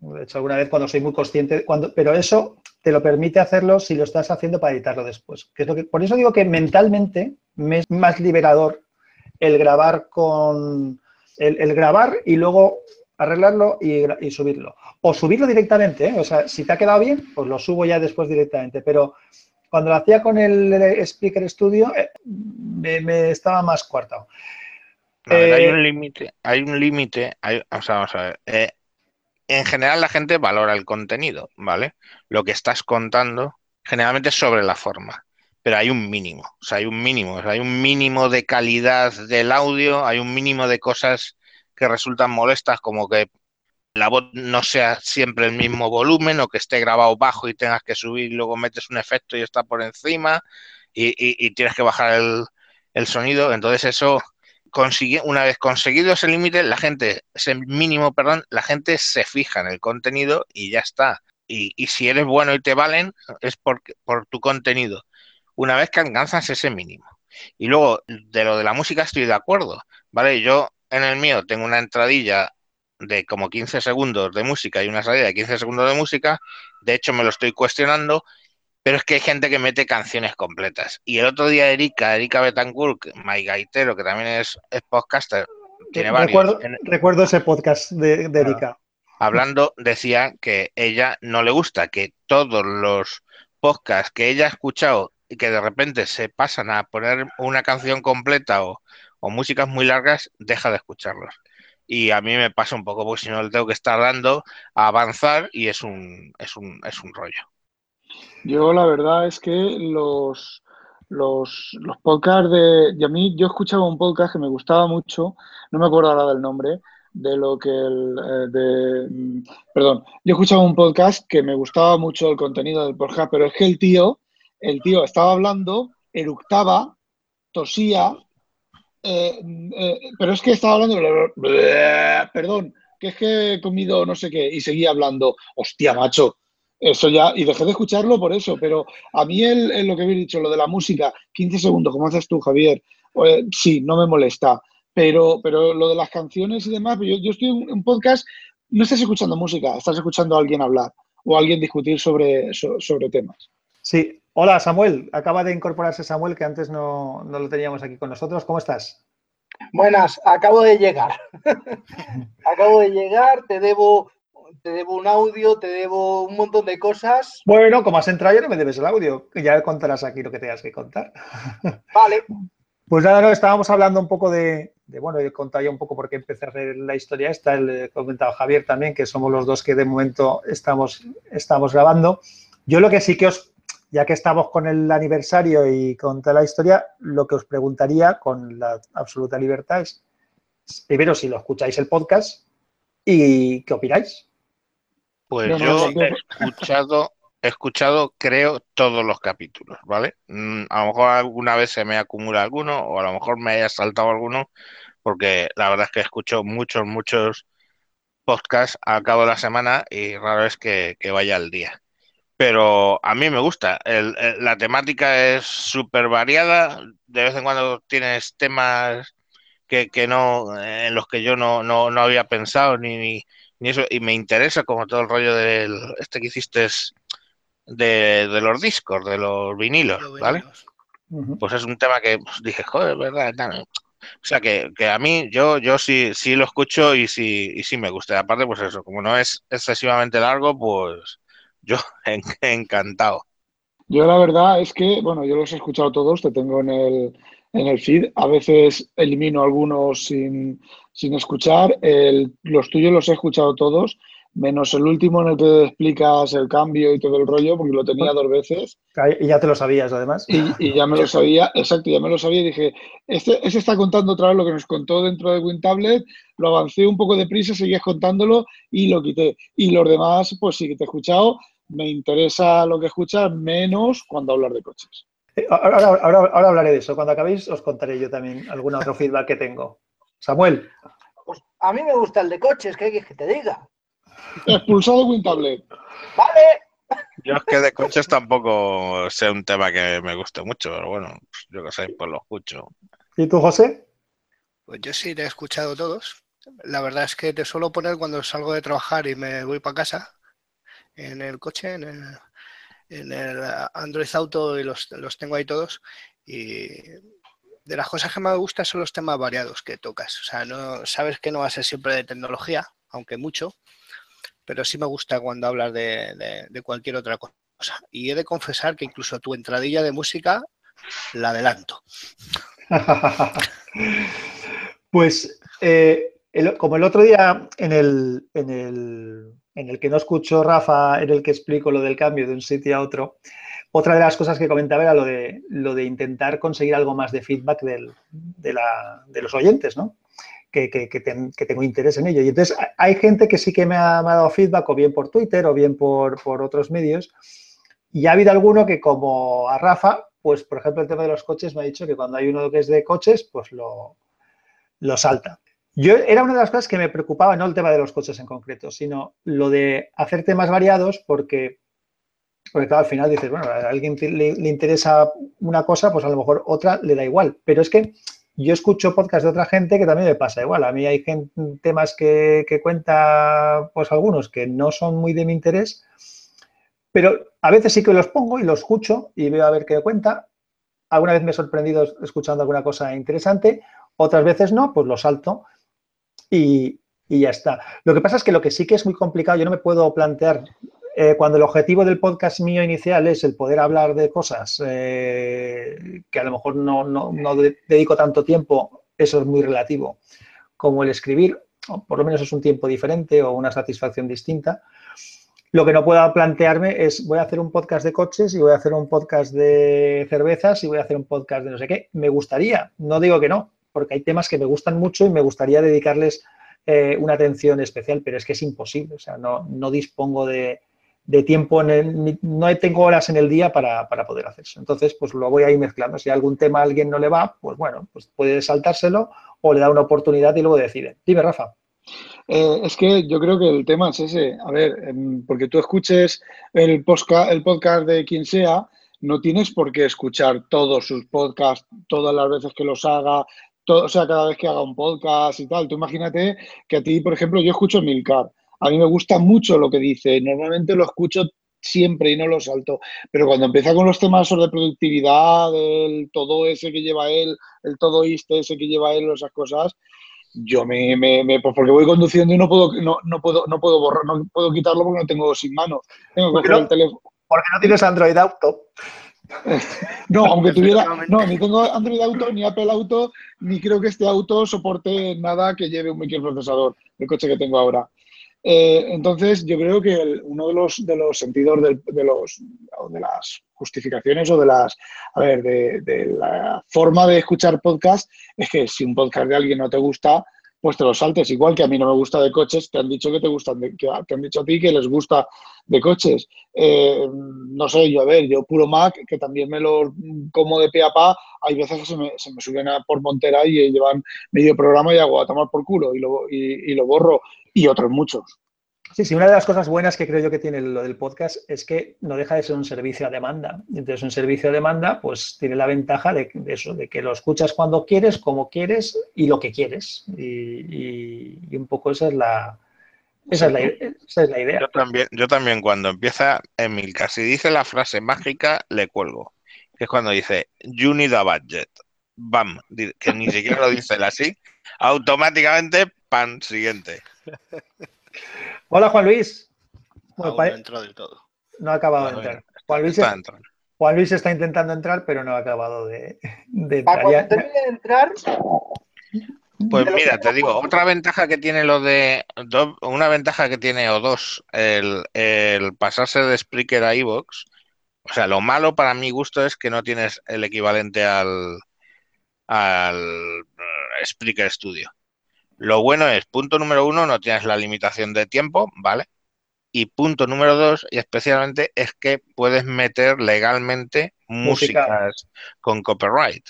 Lo he hecho alguna vez cuando soy muy consciente, cuando, pero eso te lo permite hacerlo si lo estás haciendo para editarlo después. Que es lo que, por eso digo que mentalmente me es más liberador el grabar con el, el grabar y luego arreglarlo y subirlo. O subirlo directamente, ¿eh? o sea, si te ha quedado bien, pues lo subo ya después directamente. Pero cuando lo hacía con el Speaker Studio, eh, me, me estaba más cuartado. Hay Eh, un límite, hay un límite, o sea, vamos a ver. eh, en general la gente valora el contenido, ¿vale? Lo que estás contando generalmente es sobre la forma, pero hay un mínimo, o sea, hay un mínimo, o sea, hay un mínimo de calidad del audio, hay un mínimo de cosas que resultan molestas, como que la voz no sea siempre el mismo volumen o que esté grabado bajo y tengas que subir luego metes un efecto y está por encima y, tienes que bajar el, el sonido. Entonces eso, consigue, una vez conseguido ese límite, la gente, ese mínimo, perdón, la gente se fija en el contenido y ya está. Y, y si eres bueno y te valen, es por, por tu contenido. Una vez que alcanzas ese mínimo. Y luego, de lo de la música estoy de acuerdo, ¿vale? Yo en el mío tengo una entradilla de como 15 segundos de música y una salida de 15 segundos de música. De hecho, me lo estoy cuestionando, pero es que hay gente que mete canciones completas. Y el otro día Erika, Erika Betancourt, My Gaitero, que también es, es podcaster, tiene varios, recuerdo, en- recuerdo ese podcast de, de Erika. hablando, decía que ella no le gusta que todos los podcasts que ella ha escuchado y que de repente se pasan a poner una canción completa o, o músicas muy largas, deja de escucharlos. Y a mí me pasa un poco, porque si no le tengo que estar dando a avanzar y es un, es un, es un rollo. Yo la verdad es que los, los, los podcasts de... A mí yo escuchaba un podcast que me gustaba mucho, no me acuerdo ahora del nombre, de lo que el... eh, de, mm, perdón, yo escuchaba un podcast que me gustaba mucho el contenido del podcast, pero es que el tío, el tío estaba hablando, eructaba, tosía, eh, eh, pero es que estaba hablando, perdón, que es que he comido no sé qué, y seguía hablando, hostia, macho, eso ya, y dejé de escucharlo por eso, pero a mí el, lo que habéis dicho, lo de la música, 15 segundos, como haces tú, Javier, eh, sí, no me molesta, pero, pero lo de las canciones y demás, yo, yo estoy en un podcast, no estás escuchando música, estás escuchando a alguien hablar o a alguien discutir sobre, so- sobre temas. Sí. Hola, Samuel. Acaba de incorporarse Samuel, que antes no, no lo teníamos aquí con nosotros. ¿Cómo estás? Buenas, acabo de llegar. acabo de llegar, te debo, te debo un audio, te debo un montón de cosas. Bueno, como has entrado ya no me debes el audio. Ya contarás aquí lo que tengas que contar. Vale, Pues nada, no, estábamos hablando un poco de, de, bueno, he contado ya un poco por qué empecé a hacer la historia esta, el he comentado Javier también, que somos los dos que de momento estamos, estamos grabando. Yo lo que sí que os, ya que estamos con el aniversario y con toda la historia, lo que os preguntaría con la absoluta libertad es, primero, si lo escucháis el podcast y qué opináis. Pues No, yo no, he escuchado, he escuchado, creo, todos los capítulos, ¿vale? Mm, A lo mejor alguna vez se me acumula alguno o a lo mejor me haya saltado alguno, porque la verdad es que escucho muchos, muchos podcasts al cabo de la semana y raro es que, que vaya al día. Pero a mí me gusta. El- el- la temática es súper variada. De vez en cuando tienes temas que, que no, en los que yo no, no, no había pensado ni, ni, ni eso, y me interesa como todo el rollo del este que hiciste de, de los discos, de los vinilos, Lo ¿vale? Pues es un tema que pues, dije, joder, ¿verdad? Tal. O sea que, que a mí yo, yo sí, sí lo escucho y sí, y sí me gusta. Y aparte, pues eso, como no es excesivamente largo, pues yo en- encantado. Yo la verdad es que, bueno, yo los he escuchado todos, te tengo en el, en el feed. A veces elimino algunos sin, sin escuchar. El- los tuyos los he escuchado todos, menos el último en el que explicas el cambio y todo el rollo, porque lo tenía dos veces. Y ya te lo sabías, además. Y, y ya me lo sabía, exacto, ya me lo sabía y dije, este, este está contando otra vez lo que nos contó dentro de WinTablet, lo avancé un poco deprisa, seguías contándolo y lo quité. Y los demás, pues sí que te he escuchado, me interesa lo que escuchas, menos cuando hablas de coches. Eh, Ahora, ahora, ahora hablaré de eso. Cuando acabéis os contaré yo también algún otro feedback que tengo. Samuel, Pues a mí me gusta el de coches, ¿qué quieres que te diga? Expulsado WinTablet. Vale, Yo es que de coches tampoco sé un tema que me guste mucho, pero bueno, pues yo que sé, pues lo escucho. ¿y tú, José? Pues yo sí te he escuchado todos. La verdad es que te suelo poner cuando salgo de trabajar y me voy para casa, en el coche, en el, en el Android Auto y los, los tengo ahí todos. Y de las cosas que más me gustan son los temas variados que tocas. O sea, no, sabes que no va a ser siempre de tecnología, aunque mucho, pero sí me gusta cuando hablas de, de- cualquier otra cosa. Y he de confesar que incluso tu entradilla de música la adelanto. Pues eh, como el otro día en el, en, el, en el que no escucho Rafa, en el que explico lo del cambio de un sitio a otro, otra de las cosas que comentaba era lo de, intentar conseguir algo más de feedback de, los oyentes, ¿no? Que, que- que ten- que tengo interés en ello. Y entonces ha- hay gente que sí que me ha, dado feedback, o bien por Twitter, o bien por, otros medios. Y ha habido alguno que, como a Rafa, pues por ejemplo, el tema de los coches me ha dicho que cuando hay uno que es de coches, pues lo salta. Yo era una de las cosas que me preocupaba, no el tema de los coches en concreto, sino lo de hacer temas variados, porque, al final dices, bueno, a alguien le, interesa una cosa, pues a lo mejor otra le da igual. Pero es que yo escucho podcast de otra gente que también me pasa igual. A mí hay temas que, que cuenta, pues algunos que no son muy de mi interés, pero a veces sí que los pongo y los escucho y veo a ver qué cuenta. Alguna vez me he sorprendido escuchando alguna cosa interesante, otras veces no, pues lo salto y, ya está. Lo que pasa es que lo que sí que es muy complicado, yo no me puedo plantear, eh, cuando el objetivo del podcast mío inicial es el poder hablar de cosas eh, que a lo mejor no, no- no de- dedico tanto tiempo, eso es muy relativo, como el escribir, o por lo menos es un tiempo diferente o una satisfacción distinta. Lo que no puedo plantearme es voy a hacer un podcast de coches y voy a hacer un podcast de cervezas y voy a hacer un podcast de no sé qué. Me gustaría, no digo que no, porque hay temas que me gustan mucho y me gustaría dedicarles eh, una atención especial, pero es que es imposible. O sea, no, no dispongo de, de tiempo, en el- no tengo horas en el día para, para poder hacer eso. Entonces, pues lo voy a ir mezclando. Si algún tema a alguien no le va, pues bueno, pues puede saltárselo o le da una oportunidad y luego decide. Dime, Rafa. Eh, es que yo creo que el tema es ese. A ver, em, porque tú escuches el, posca- el podcast de quien sea, no tienes por qué escuchar todos sus podcasts, todas las veces que los haga, todo, o sea, cada vez que haga un podcast y tal. Tú imagínate que a ti, por ejemplo, yo escucho Milcar. A mí me gusta mucho lo que dice. Normalmente lo escucho siempre y no lo salto. Pero cuando empieza con los temas sobre productividad, el todo ese que lleva él, el todoíste ese que lleva él, esas cosas, yo me, me, me- pues porque voy conduciendo y no puedo, no, no puedo, no puedo borrar, no puedo quitarlo porque no tengo sin mano. Tengo que ¿Por qué coger no? el teléfono. Porque no tienes Android Auto. No, aunque tuviera, no, ni tengo Android Auto, ni Apple Auto, ni creo que este auto soporte nada que lleve un microprocesador, el coche que tengo ahora. Eh, entonces, yo creo que el- uno de los, de los sentidos del- de, los, o de las justificaciones o de las, a ver, de, de la forma de escuchar podcast es que si un podcast de alguien no te gusta, pues te lo saltes. Igual que a mí no me gusta de coches, te han dicho que te gustan, de- que te han dicho a ti que les gusta de coches. Eh, no sé, yo a ver, yo puro Mac, que también me lo como de pe a pa, hay veces que se me, suben a por Montera y llevan medio programa y hago a tomar por culo y lo, y lo borro. Y otros muchos. Sí, sí, una de las cosas buenas que creo yo que tiene lo del podcast es que no deja de ser un servicio a demanda. Entonces, un servicio a demanda, pues tiene la ventaja de, de eso, de que lo escuchas cuando quieres, como quieres y lo que quieres. Y, y- y un poco esa es la, esa es la, esa es la idea. Yo también, yo también cuando empieza Emilcar, si dice la frase mágica, le cuelgo. Que es cuando dice, you need a budget. Bam, que ni siquiera lo dice él así. Automáticamente, pan, siguiente. Hola, Juan Luis. Bueno, Aún no entró del todo. no ha acabado de entrar. Juan Luis, Está. Juan Luis está intentando entrar, pero no ha acabado de, de Para entrar. cuando Ya- termine de entrar, Pues mira, te digo, otra ventaja que tiene lo de. do- una ventaja que tiene o dos, el, el pasarse de Spreaker a Evox. O sea, lo malo para mi gusto es que no tienes el equivalente al, al eh, Spreaker Studio. Lo bueno es, punto número uno, no tienes la limitación de tiempo, ¿vale? Y punto número dos, y especialmente, es que puedes meter legalmente Música. músicas con copyright.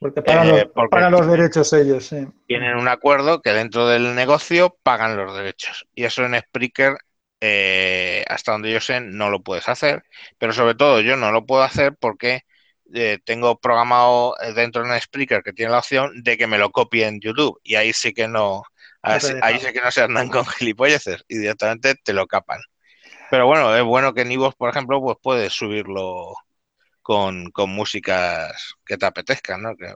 porque pagan, eh, los, porque- pagan los derechos ellos, sí. tienen un acuerdo que dentro del negocio pagan los derechos. Y eso en Spreaker, eh, hasta donde yo sé, no lo puedes hacer. Pero sobre todo yo no lo puedo hacer porque eh, tengo programado eh, dentro de Spreaker que tiene la opción de que me lo copie en YouTube. Y ahí sí que no, ahí, sí- deja. ahí sí que no se andan con gilipolleces y directamente te lo capan. Pero bueno, es bueno que en iVoox, por ejemplo, pues puedes subirlo con, con músicas que te apetezcan, ¿no? Que,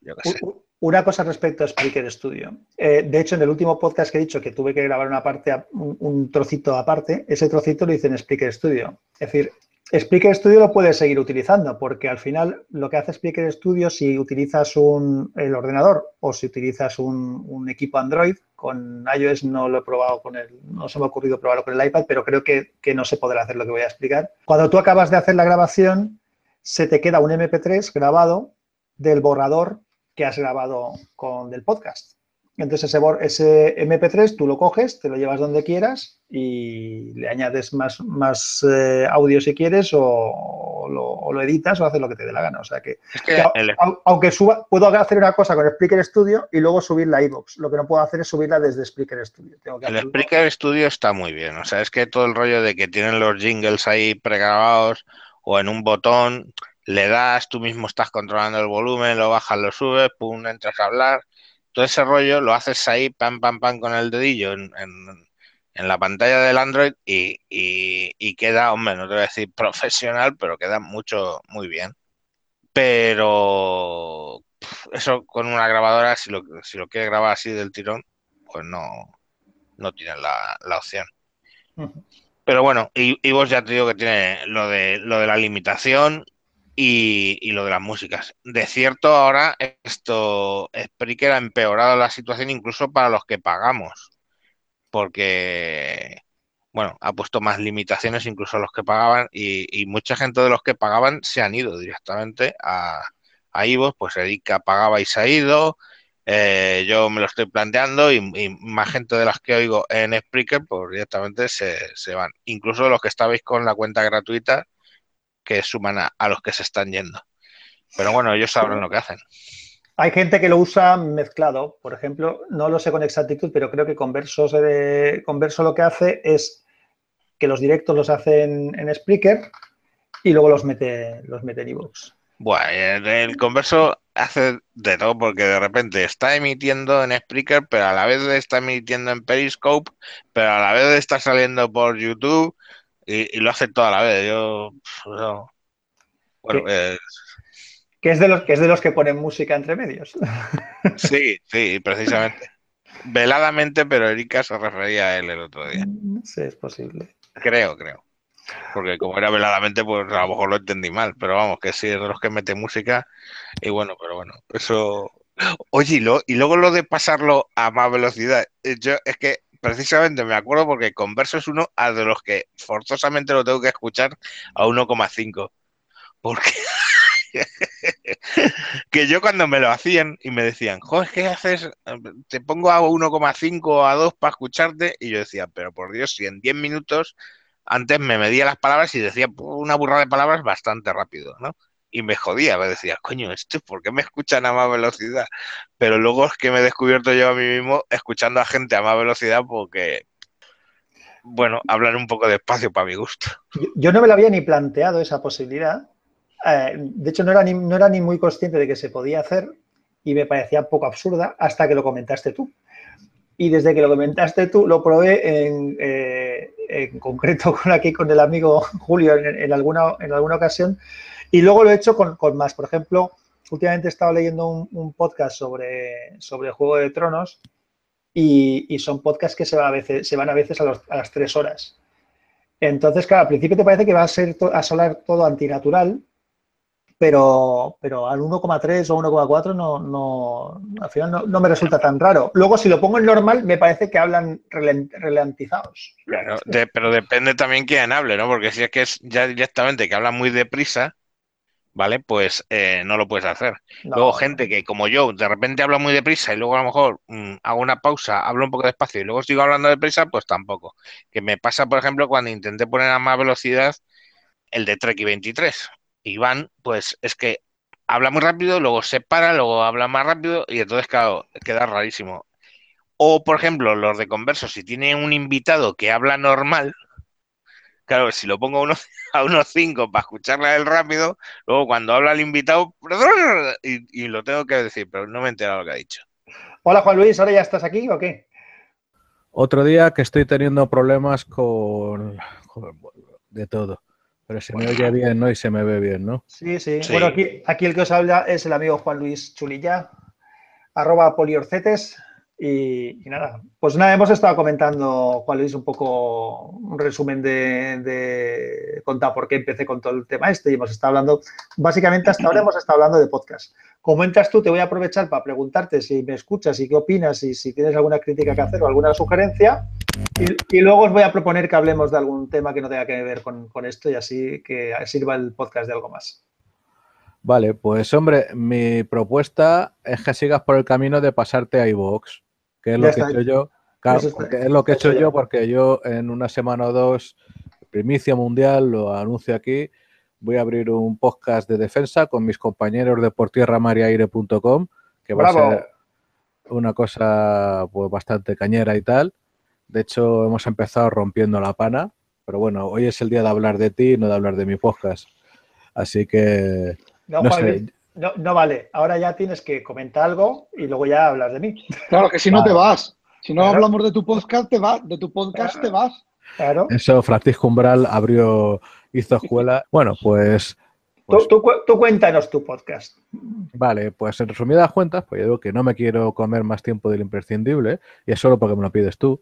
yo qué sé. Una cosa respecto a Spreaker Studio. Eh, de hecho, en el último podcast que he dicho que tuve que grabar una parte, un, un trocito aparte, ese trocito lo hice en Spreaker Studio. Es decir, Spreaker Studio lo puedes seguir utilizando porque al final lo que hace Spreaker Studio si utilizas un, el ordenador o si utilizas un, equipo Android, con iOS no lo he probado con el, no se me ha ocurrido probarlo con el iPad, pero creo que, que no se podrá hacer lo que voy a explicar. Cuando tú acabas de hacer la grabación, se te queda un MP3 grabado del borrador que has grabado con del podcast. Entonces ese, bor- ese MP3 tú lo coges, te lo llevas donde quieras y le añades más, más eh, audio si quieres o, o lo, o lo editas o haces lo que te dé la gana. O sea que, Es que que au- el, au- aunque suba, puedo hacer una cosa con Spreaker Studio y luego subirla a iVoox. Lo que no puedo hacer es subirla desde Spreaker Studio. Tengo que El Spreaker Studio está muy bien. O sea, es que todo el rollo de que tienen los jingles ahí pregrabados o en un botón, le das, tú mismo estás controlando el volumen, lo bajas, lo subes, pum, entras a hablar. Todo ese rollo lo haces ahí, pam, pam, pam, con el dedillo en, en- en la pantalla del Android y, y- y queda, hombre, no te voy a decir profesional, pero queda mucho, muy bien. Pero eso con una grabadora, si lo, si lo quieres grabar así del tirón, pues no, no tienes la, la opción. Pero bueno, y, y vos ya te digo que tiene lo de, lo de la limitación y, lo de las músicas. De cierto, ahora esto, Spreaker ha empeorado la situación incluso para los que pagamos, porque, bueno, ha puesto más limitaciones incluso a los que pagaban y, mucha gente de los que pagaban se han ido directamente a, a iVoox, pues Erika pagaba y se ha ido. Eh, yo me lo estoy planteando y, y más gente de las que oigo en Spreaker, pues directamente se, se van. Incluso los que estabais con la cuenta gratuita, que suman a, a los que se están yendo. Pero bueno, ellos sabrán lo que hacen. Hay gente que lo usa mezclado. Por ejemplo, no lo sé con exactitud, pero creo que Converso, se Converso lo que hace es que los directos los hace en, en Spreaker y luego los mete, los mete en iVoox. Bueno, el, el converso hace de todo porque de repente está emitiendo en Spreaker, pero a la vez está emitiendo en Periscope, pero a la vez está saliendo por YouTube y, y lo hace toda la vez. Yo, no. Bueno, eh, Que es de los que es de los que ponen música entre medios. sí, sí, precisamente. Veladamente, pero Erika se refería a él el otro día. Sí, es posible. Creo, creo. Porque como era veladamente, pues a lo mejor lo entendí mal. Pero vamos, que sí es de los que mete música. Y bueno, pero bueno, eso. Oye, y, lo- y luego lo de pasarlo a más velocidad. eh, Yo es que precisamente me acuerdo porque Converso es uno a de los que forzosamente lo tengo que escuchar a 1,5. Porque que yo cuando me lo hacían y me decían, joder, ¿qué haces? Te pongo a 1,5 o a 2 para escucharte. Y yo decía, pero por Dios, si en 10 minutos antes me medía las palabras y decía una burrada de palabras bastante rápido, ¿no? Y me jodía, me decía, coño, ¿esto por qué me escuchan a más velocidad? Pero luego es que me he descubierto yo a mí mismo escuchando a gente a más velocidad porque bueno, hablar un poco despacio para mi gusto. Yo, no me lo había ni planteado esa posibilidad. Eh, de hecho, no era, ni, no era ni muy consciente de que se podía hacer y me parecía un poco absurda hasta que lo comentaste tú. Y desde que lo comentaste tú, lo probé en, eh, en concreto con aquí con el amigo Julio en, en alguna, en alguna ocasión y luego lo he hecho con, con más. Por ejemplo, últimamente he estado leyendo un, podcast sobre, sobre Juego de Tronos y, son podcasts que se, va a veces, se van a veces a, las tres horas. Entonces, claro, al principio te parece que va a ser a sonar todo antinatural, pero, pero al 1,3 o 1,4 no, no, al final no, no me resulta tan raro. Luego, si lo pongo en normal, me parece que hablan ralentizados. Claro, pero depende también quién hable, ¿no? Porque si es que es ya directamente que habla muy deprisa, ¿vale? Pues eh, no lo puedes hacer. No, Luego, gente que como yo, de repente habla muy deprisa y luego a lo mejor mm, hago una pausa, hablo un poco despacio y luego sigo hablando deprisa, pues tampoco. Que me pasa, por ejemplo, cuando intenté poner a más velocidad el de Trek 23. Iván, pues es que habla muy rápido, luego se para, luego habla más rápido y entonces, claro, queda rarísimo. O, por ejemplo, los de conversos, si tiene un invitado que habla normal, claro, si lo pongo a unos, a unos 5 para escucharle a él rápido, luego cuando habla el invitado, y, y lo tengo que decir, pero no me he enterado lo que ha dicho. Hola Juan Luis, ¿ahora ya estás aquí o qué? Otro día que estoy teniendo problemas con, con- de todo. Pero se me oye bien, ¿no? Y se me ve bien, ¿no? Sí, sí. Sí. Bueno, aquí, aquí el que os habla es el amigo Juan Luis Chulilla, arroba poliorcetes. Y, nada, pues nada, hemos estado comentando, Juan Luis, un poco un resumen de, de contar por qué empecé con todo el tema este y hemos estado hablando, básicamente hasta ahora hemos estado hablando de podcast. Como entras tú, te voy a aprovechar para preguntarte si me escuchas y qué opinas y si tienes alguna crítica que hacer o alguna sugerencia. Y, y luego os voy a proponer que hablemos de algún tema que no tenga que ver con, con esto y así que sirva el podcast de algo más. Vale, pues hombre, mi propuesta es que sigas por el camino de pasarte a iVoox, que es Ya lo que he hecho yo. Claro, es lo que he hecho yo porque yo en una semana o dos, primicia mundial, lo anuncio aquí, voy a abrir un podcast de defensa con mis compañeros de portierramariaire.com, que va a ser una cosa pues bastante cañera y tal. De hecho, hemos empezado rompiendo la pana, pero bueno, hoy es el día de hablar de ti, no de hablar de mi podcast. Así que No, No Juan sé. Luis, no, no vale. Ahora ya tienes que comentar algo y luego ya hablas de mí. Claro que si no te vas. Si no Claro. hablamos de tu podcast, te vas. De tu podcast te vas. Claro. Eso, Francisco Umbral abrió, hizo escuela. Bueno, pues, Tú, pues tú tú cuéntanos tu podcast. vale, pues en resumidas cuentas, pues yo digo que no me quiero comer más tiempo del imprescindible, y es solo porque me lo pides tú.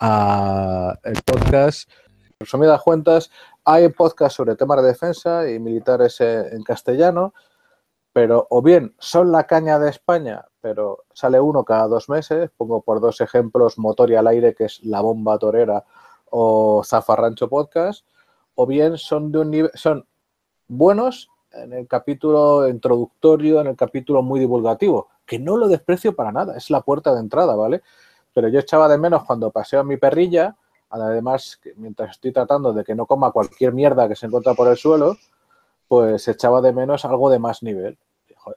Ah, el podcast, en resumidas cuentas, hay podcast sobre temas de defensa y militares en castellano, pero o bien son la caña de España, pero sale uno cada dos meses, pongo por dos ejemplos Motor y al aire, que es la bomba torera, o Zafarrancho Podcast, o bien son de un nivel, son buenos en el capítulo introductorio, en el capítulo muy divulgativo, que no lo desprecio para nada, es la puerta de entrada, ¿vale? Pero yo echaba de menos cuando paseo a mi perrilla, además, mientras estoy tratando de que no coma cualquier mierda que se encuentra por el suelo, pues echaba de menos algo de más nivel.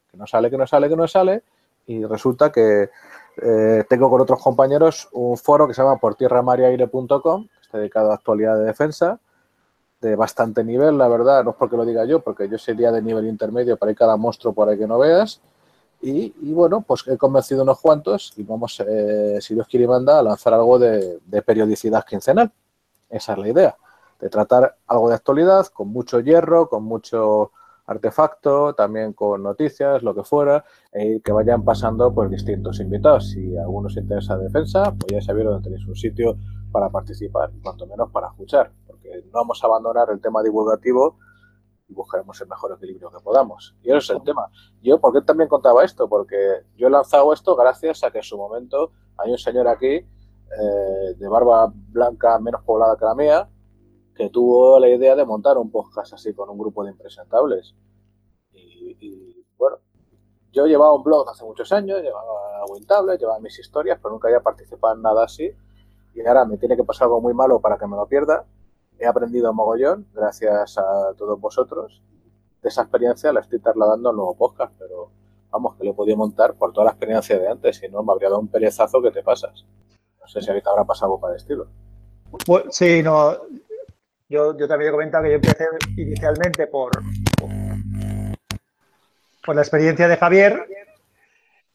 Que no sale, que no sale, que no sale, y resulta que eh, tengo con otros compañeros un foro que se llama portierramariaire.com, que está dedicado a actualidad de defensa, de bastante nivel, la verdad, no es porque lo diga yo, porque yo sería de nivel intermedio para ir cada monstruo por ahí que no veas. Y, y bueno, pues he convencido unos cuantos y vamos, eh, si Dios quiere y manda, a lanzar algo de, periodicidad quincenal. Esa es la idea, de tratar algo de actualidad con mucho hierro, con mucho artefacto, también con noticias, lo que fuera, e que vayan pasando por distintos invitados. Si alguno se interesa defensa, pues ya sabéis dónde tenéis un sitio para participar, y cuanto menos para escuchar, porque no vamos a abandonar el tema divulgativo y buscaremos el mejor equilibrio que podamos. Y ese es el tema. Yo, ¿por qué también contaba esto? Porque yo he lanzado esto gracias a que en su momento hay un señor aquí eh, de barba blanca menos poblada que la mía, que tuvo la idea de montar un podcast así con un grupo de impresentables. Y, bueno, yo llevaba un blog hace muchos años, llevaba WinTablet, llevaba mis historias, pero nunca había participado en nada así. Y ahora me tiene que pasar algo muy malo para que me lo pierda. He aprendido mogollón gracias a todos vosotros. De esa experiencia la estoy trasladando al nuevo podcast, pero vamos, que lo he podido montar por toda la experiencia de antes, si no me habría dado un perezazo que te pasas. No sé si ahorita habrá pasado algo para el estilo. Pues, sí, no. Yo, yo también he comentado que yo empecé inicialmente por, por la experiencia de Javier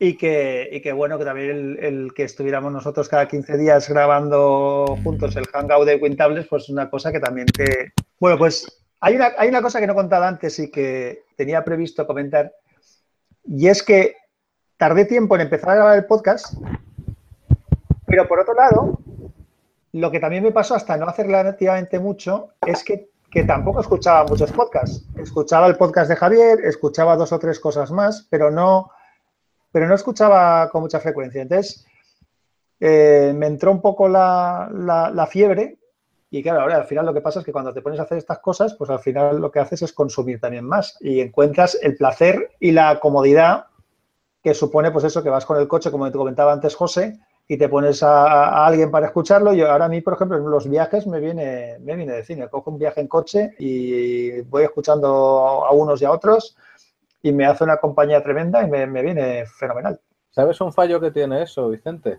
y que, y que bueno, que también el, el, que estuviéramos nosotros cada 15 días grabando juntos el hangout de Wintables, pues es una cosa que también te... Bueno, pues hay una, hay una cosa que no he contado antes y que tenía previsto comentar, y es que tardé tiempo en empezar a grabar el podcast, pero por otro lado, lo que también me pasó hasta no hacer relativamente mucho es que, que, tampoco escuchaba muchos podcasts. Escuchaba el podcast de Javier, escuchaba dos o tres cosas más, pero no, pero no escuchaba con mucha frecuencia. Entonces, eh, me entró un poco la, fiebre y claro, ahora al final lo que pasa es que cuando te pones a hacer estas cosas, pues al final lo que haces es consumir también más y encuentras el placer y la comodidad que supone pues eso, que vas con el coche, como te comentaba antes José, y te pones a, a, alguien para escucharlo. Yo ahora a mí, por ejemplo, en los viajes me viene, me viene de cine. Cojo un viaje en coche y voy escuchando a unos y a otros y me hace una compañía tremenda y me, viene fenomenal. ¿Sabes un fallo que tiene eso, Vicente?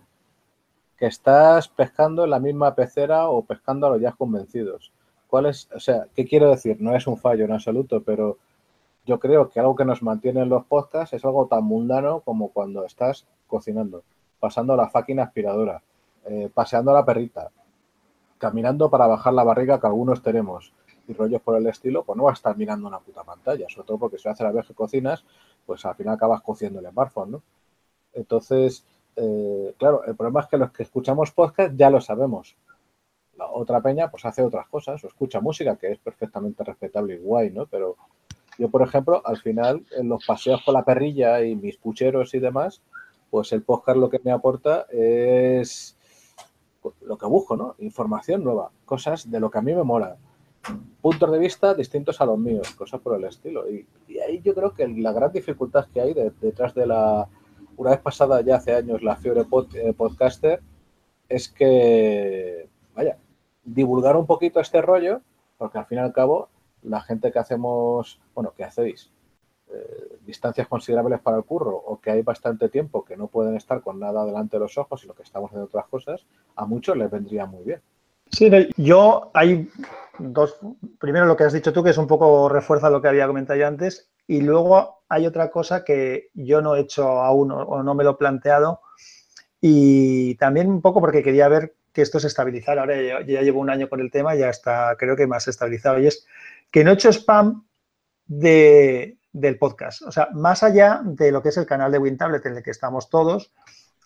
Que estás pescando en la misma pecera o pescando a los ya convencidos. ¿Cuál es, o sea, qué quiero decir? No es un fallo en absoluto, pero yo creo que algo que nos mantiene en los podcasts es algo tan mundano como cuando estás cocinando pasando la máquina aspiradora, eh, paseando a la perrita, caminando para bajar la barriga que algunos tenemos y rollos por el estilo, pues no vas a estar mirando una puta pantalla, sobre todo porque si hace la vez que cocinas, pues al final acabas cociendo el smartphone, ¿no? Entonces, eh, claro, el problema es que los que escuchamos podcast ya lo sabemos. La otra peña pues hace otras cosas o escucha música que es perfectamente respetable y guay, ¿no? Pero yo, por ejemplo, al final, en los paseos con la perrilla y mis pucheros y demás, pues el podcast lo que me aporta es lo que busco, ¿no? Información nueva, cosas de lo que a mí me mola, puntos de vista distintos a los míos, cosas por el estilo. Y, ahí yo creo que la gran dificultad que hay de, detrás de la, una vez pasada ya hace años la fiebre eh, podcaster, es que, vaya, divulgar un poquito este rollo, porque al fin y al cabo, la gente que hacemos, bueno, que hacéis, eh, distancias considerables para el curro o que hay bastante tiempo que no pueden estar con nada delante de los ojos y lo que estamos haciendo otras cosas, a muchos les vendría muy bien. Sí, yo hay dos. Primero lo que has dicho tú, que es un poco refuerza lo que había comentado yo antes, y luego hay otra cosa que yo no he hecho aún o no me lo he planteado, y también un poco porque quería ver que esto se estabilizara. Ahora ya, llevo un año con el tema, ya está, creo que más estabilizado, y es que no he hecho spam de, del podcast. O sea, más allá de lo que es el canal de WinTablet en el que estamos todos,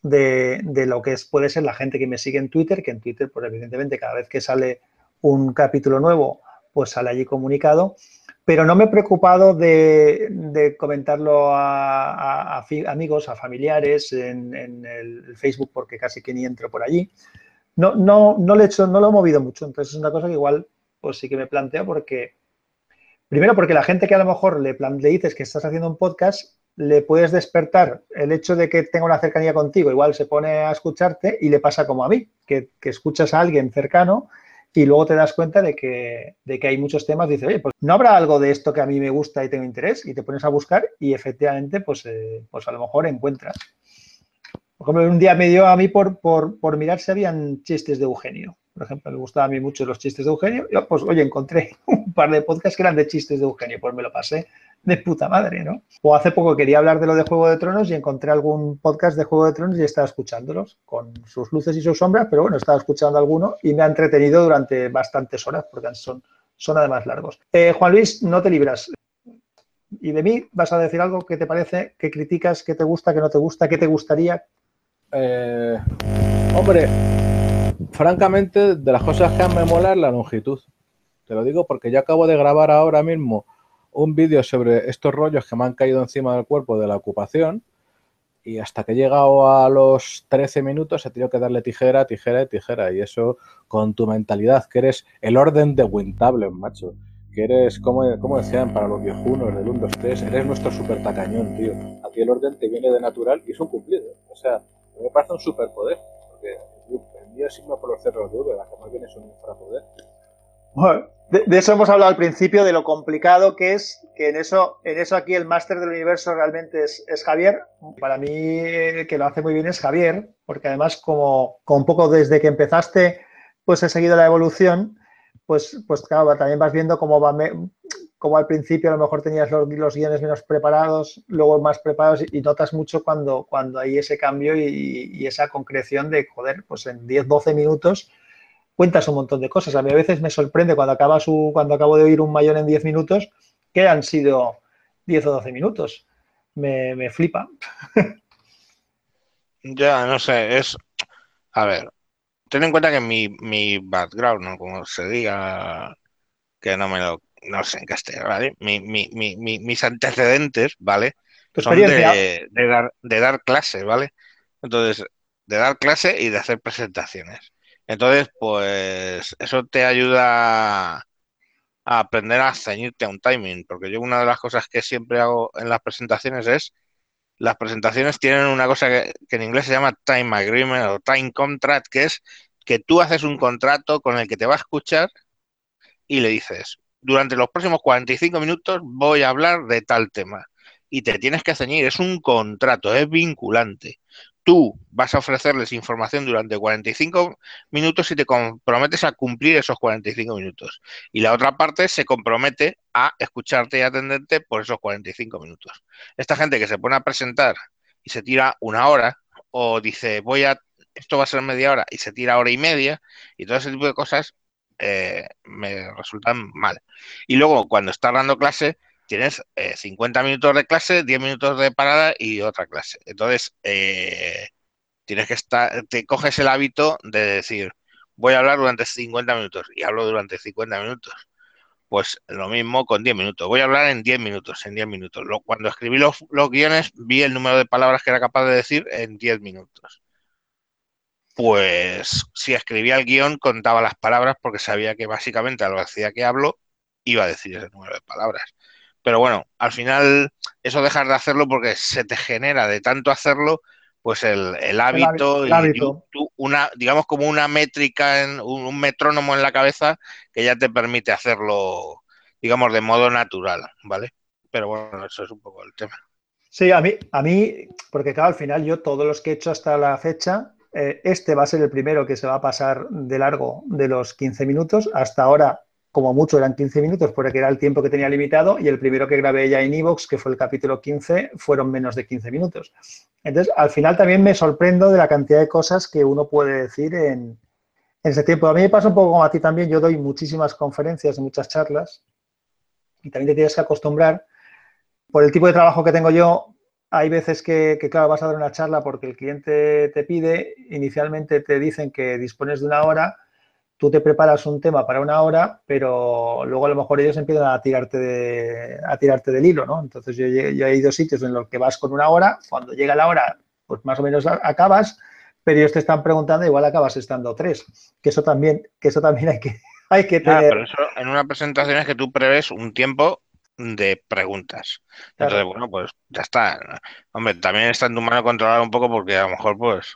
de, de, lo que es, puede ser la gente que me sigue en Twitter, que en Twitter, pues evidentemente, cada vez que sale un capítulo nuevo, pues sale allí comunicado. Pero no me he preocupado de, de comentarlo a, a, a, amigos, a familiares en, en, el Facebook, porque casi que ni entro por allí. No, no, no, le he hecho, no lo he movido mucho. Entonces es una cosa que igual pues sí que me planteo porque Primero, porque la gente que a lo mejor le, plan, le, dices que estás haciendo un podcast, le puedes despertar el hecho de que tenga una cercanía contigo, igual se pone a escucharte y le pasa como a mí, que, que escuchas a alguien cercano y luego te das cuenta de que, de que hay muchos temas, dices, oye, pues no habrá algo de esto que a mí me gusta y tengo interés, y te pones a buscar y efectivamente, pues, eh, pues a lo mejor encuentras. Por un día me dio a mí por, por, por mirar si habían chistes de Eugenio por ejemplo, me gustaban a mí mucho los chistes de Eugenio. Yo, pues, oye, encontré un par de podcasts que eran de chistes de Eugenio, pues me lo pasé de puta madre, ¿no? O hace poco quería hablar de lo de Juego de Tronos y encontré algún podcast de Juego de Tronos y estaba escuchándolos con sus luces y sus sombras, pero bueno, estaba escuchando alguno y me ha entretenido durante bastantes horas porque son, son además largos. Eh, Juan Luis, no te libras. Y de mí, ¿vas a decir algo que te parece, que criticas, que te gusta, que no te gusta, que te gustaría? Eh, hombre, francamente, de las cosas que me mola es la longitud. Te lo digo porque yo acabo de grabar ahora mismo un vídeo sobre estos rollos que me han caído encima del cuerpo de la ocupación y hasta que he llegado a los 13 minutos he tenido que darle tijera, tijera y tijera. Y eso con tu mentalidad, que eres el orden de Wintable, macho. Que eres, como, como decían para los viejunos del 1, 2, 3, eres nuestro super tacañón, tío. A ti el orden te viene de natural y es un cumplido. O sea, me parece un superpoder. Porque yo signo por los cerros de Úbeda, que más bien es un infrapoder. De, eso hemos hablado al principio, de lo complicado que es, que en eso, en eso aquí el máster del universo realmente es, es, Javier. Para mí, que lo hace muy bien es Javier, porque además, como, como un poco desde que empezaste, pues he seguido la evolución, pues, pues claro, también vas viendo cómo va, como al principio a lo mejor tenías los, los, guiones menos preparados, luego más preparados y, notas mucho cuando, cuando hay ese cambio y, y, esa concreción de, joder, pues en 10, 12 minutos cuentas un montón de cosas. A mí a veces me sorprende cuando, acaba su, cuando acabo de oír un mayón en 10 minutos que han sido 10 o 12 minutos. Me, me flipa. ya, no sé, es... A ver, ten en cuenta que mi, mi background, ¿no? como se diga, que no me lo, no sé en castellano, ¿vale? Mi, mi, mi, mis antecedentes, ¿vale? Son de, de, dar, de dar clase, ¿vale? Entonces, de dar clase y de hacer presentaciones. Entonces, pues eso te ayuda a aprender a ceñirte a un timing, porque yo una de las cosas que siempre hago en las presentaciones es, las presentaciones tienen una cosa que, que en inglés se llama time agreement o time contract, que es que tú haces un contrato con el que te va a escuchar y le dices, durante los próximos 45 minutos voy a hablar de tal tema. Y te tienes que ceñir, es un contrato, es vinculante tú vas a ofrecerles información durante 45 minutos y te comprometes a cumplir esos 45 minutos. Y la otra parte se compromete a escucharte y atenderte por esos 45 minutos. Esta gente que se pone a presentar y se tira una hora o dice voy a, esto va a ser media hora y se tira hora y media y todo ese tipo de cosas eh, me resultan mal. Y luego cuando está dando clase tienes 50 eh, minutos de clase, 10 minutos de parada y otra clase. Entonces, eh, tienes que estar, te coges el hábito de decir, voy a hablar durante 50 minutos y hablo durante 50 minutos. Pues lo mismo con 10 minutos. Voy a hablar en 10 minutos, en 10 minutos. cuando escribí los, guiones, vi el número de palabras que era capaz de decir en 10 minutos. Pues si escribía el guion, contaba las palabras porque sabía que básicamente a que hacía que hablo, iba a decir ese número de palabras. Pero bueno, al final eso dejar de hacerlo porque se te genera de tanto hacerlo, pues el, el hábito, Y, una, digamos como una métrica, en, un, metrónomo en la cabeza que ya te permite hacerlo, digamos, de modo natural, ¿vale? Pero bueno, eso es un poco el tema. Sí, a mí, a mí porque claro, al final yo todos los que he hecho hasta la fecha, eh, este va a ser el primero que se va a pasar de largo de los 15 minutos. Hasta ahora como mucho eran 15 minutos porque era el tiempo que tenía limitado y el primero que grabé ya en Evox, que fue el capítulo 15, fueron menos de 15 minutos. Entonces, al final también me sorprendo de la cantidad de cosas que uno puede decir en, ese tiempo. A mí me pasa un poco como a ti también, yo doy muchísimas conferencias, muchas charlas y también te tienes que acostumbrar. Por el tipo de trabajo que tengo yo, hay veces que, que, claro, vas a dar una charla porque el cliente te pide, inicialmente te dicen que dispones de una hora tú te preparas un tema para una hora, pero luego a lo mejor ellos empiezan a tirarte, de, a tirarte del hilo, ¿no? Entonces yo, yo, he ido a sitios en los que vas con una hora, cuando llega la hora, pues más o menos acabas, pero ellos te están preguntando, igual acabas estando tres, que eso también, que eso también hay que, hay que tener. pero eso en una presentación es que tú prevés un tiempo de preguntas. Entonces, bueno, pues ya está. Hombre, también está en tu mano controlar un poco porque a lo mejor, pues,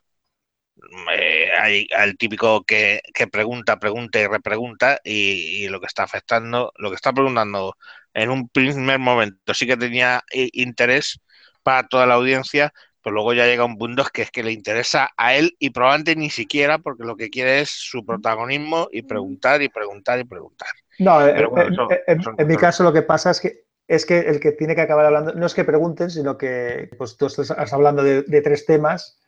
eh, hay al típico que, pregunta, pregunta y repregunta y, lo que está afectando, lo que está preguntando en un primer momento sí que tenía interés para toda la audiencia, pero luego ya llega un punto que es que le interesa a él y probablemente ni siquiera porque lo que quiere es su protagonismo y preguntar y preguntar y preguntar. No, eh, eh, en, mi caso lo que pasa es que es que el que tiene que acabar hablando, no es que pregunten, sino que pues tú estás hablando de, de tres temas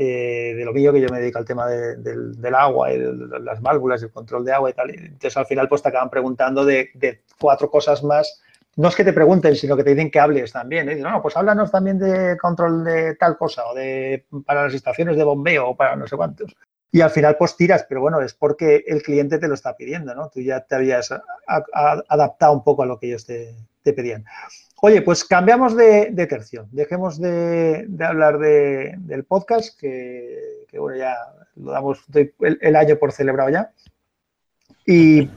eh, de lo mío, que yo me dedico al tema del, agua y de, las válvulas, el control de agua y tal. Entonces, al final, pues te acaban preguntando de, cuatro cosas más. No es que te pregunten, sino que te dicen que hables también. ¿eh? no, pues háblanos también de control de tal cosa o de para las estaciones de bombeo o para no sé cuántos. Y al final, pues tiras, pero bueno, es porque el cliente te lo está pidiendo, ¿no? Tú ya te habías adaptado un poco a lo que ellos te, te pedían. Oye, pues cambiamos de, tercio. Dejemos de, hablar del podcast, que, bueno, ya lo damos el, año por celebrado ya. Y.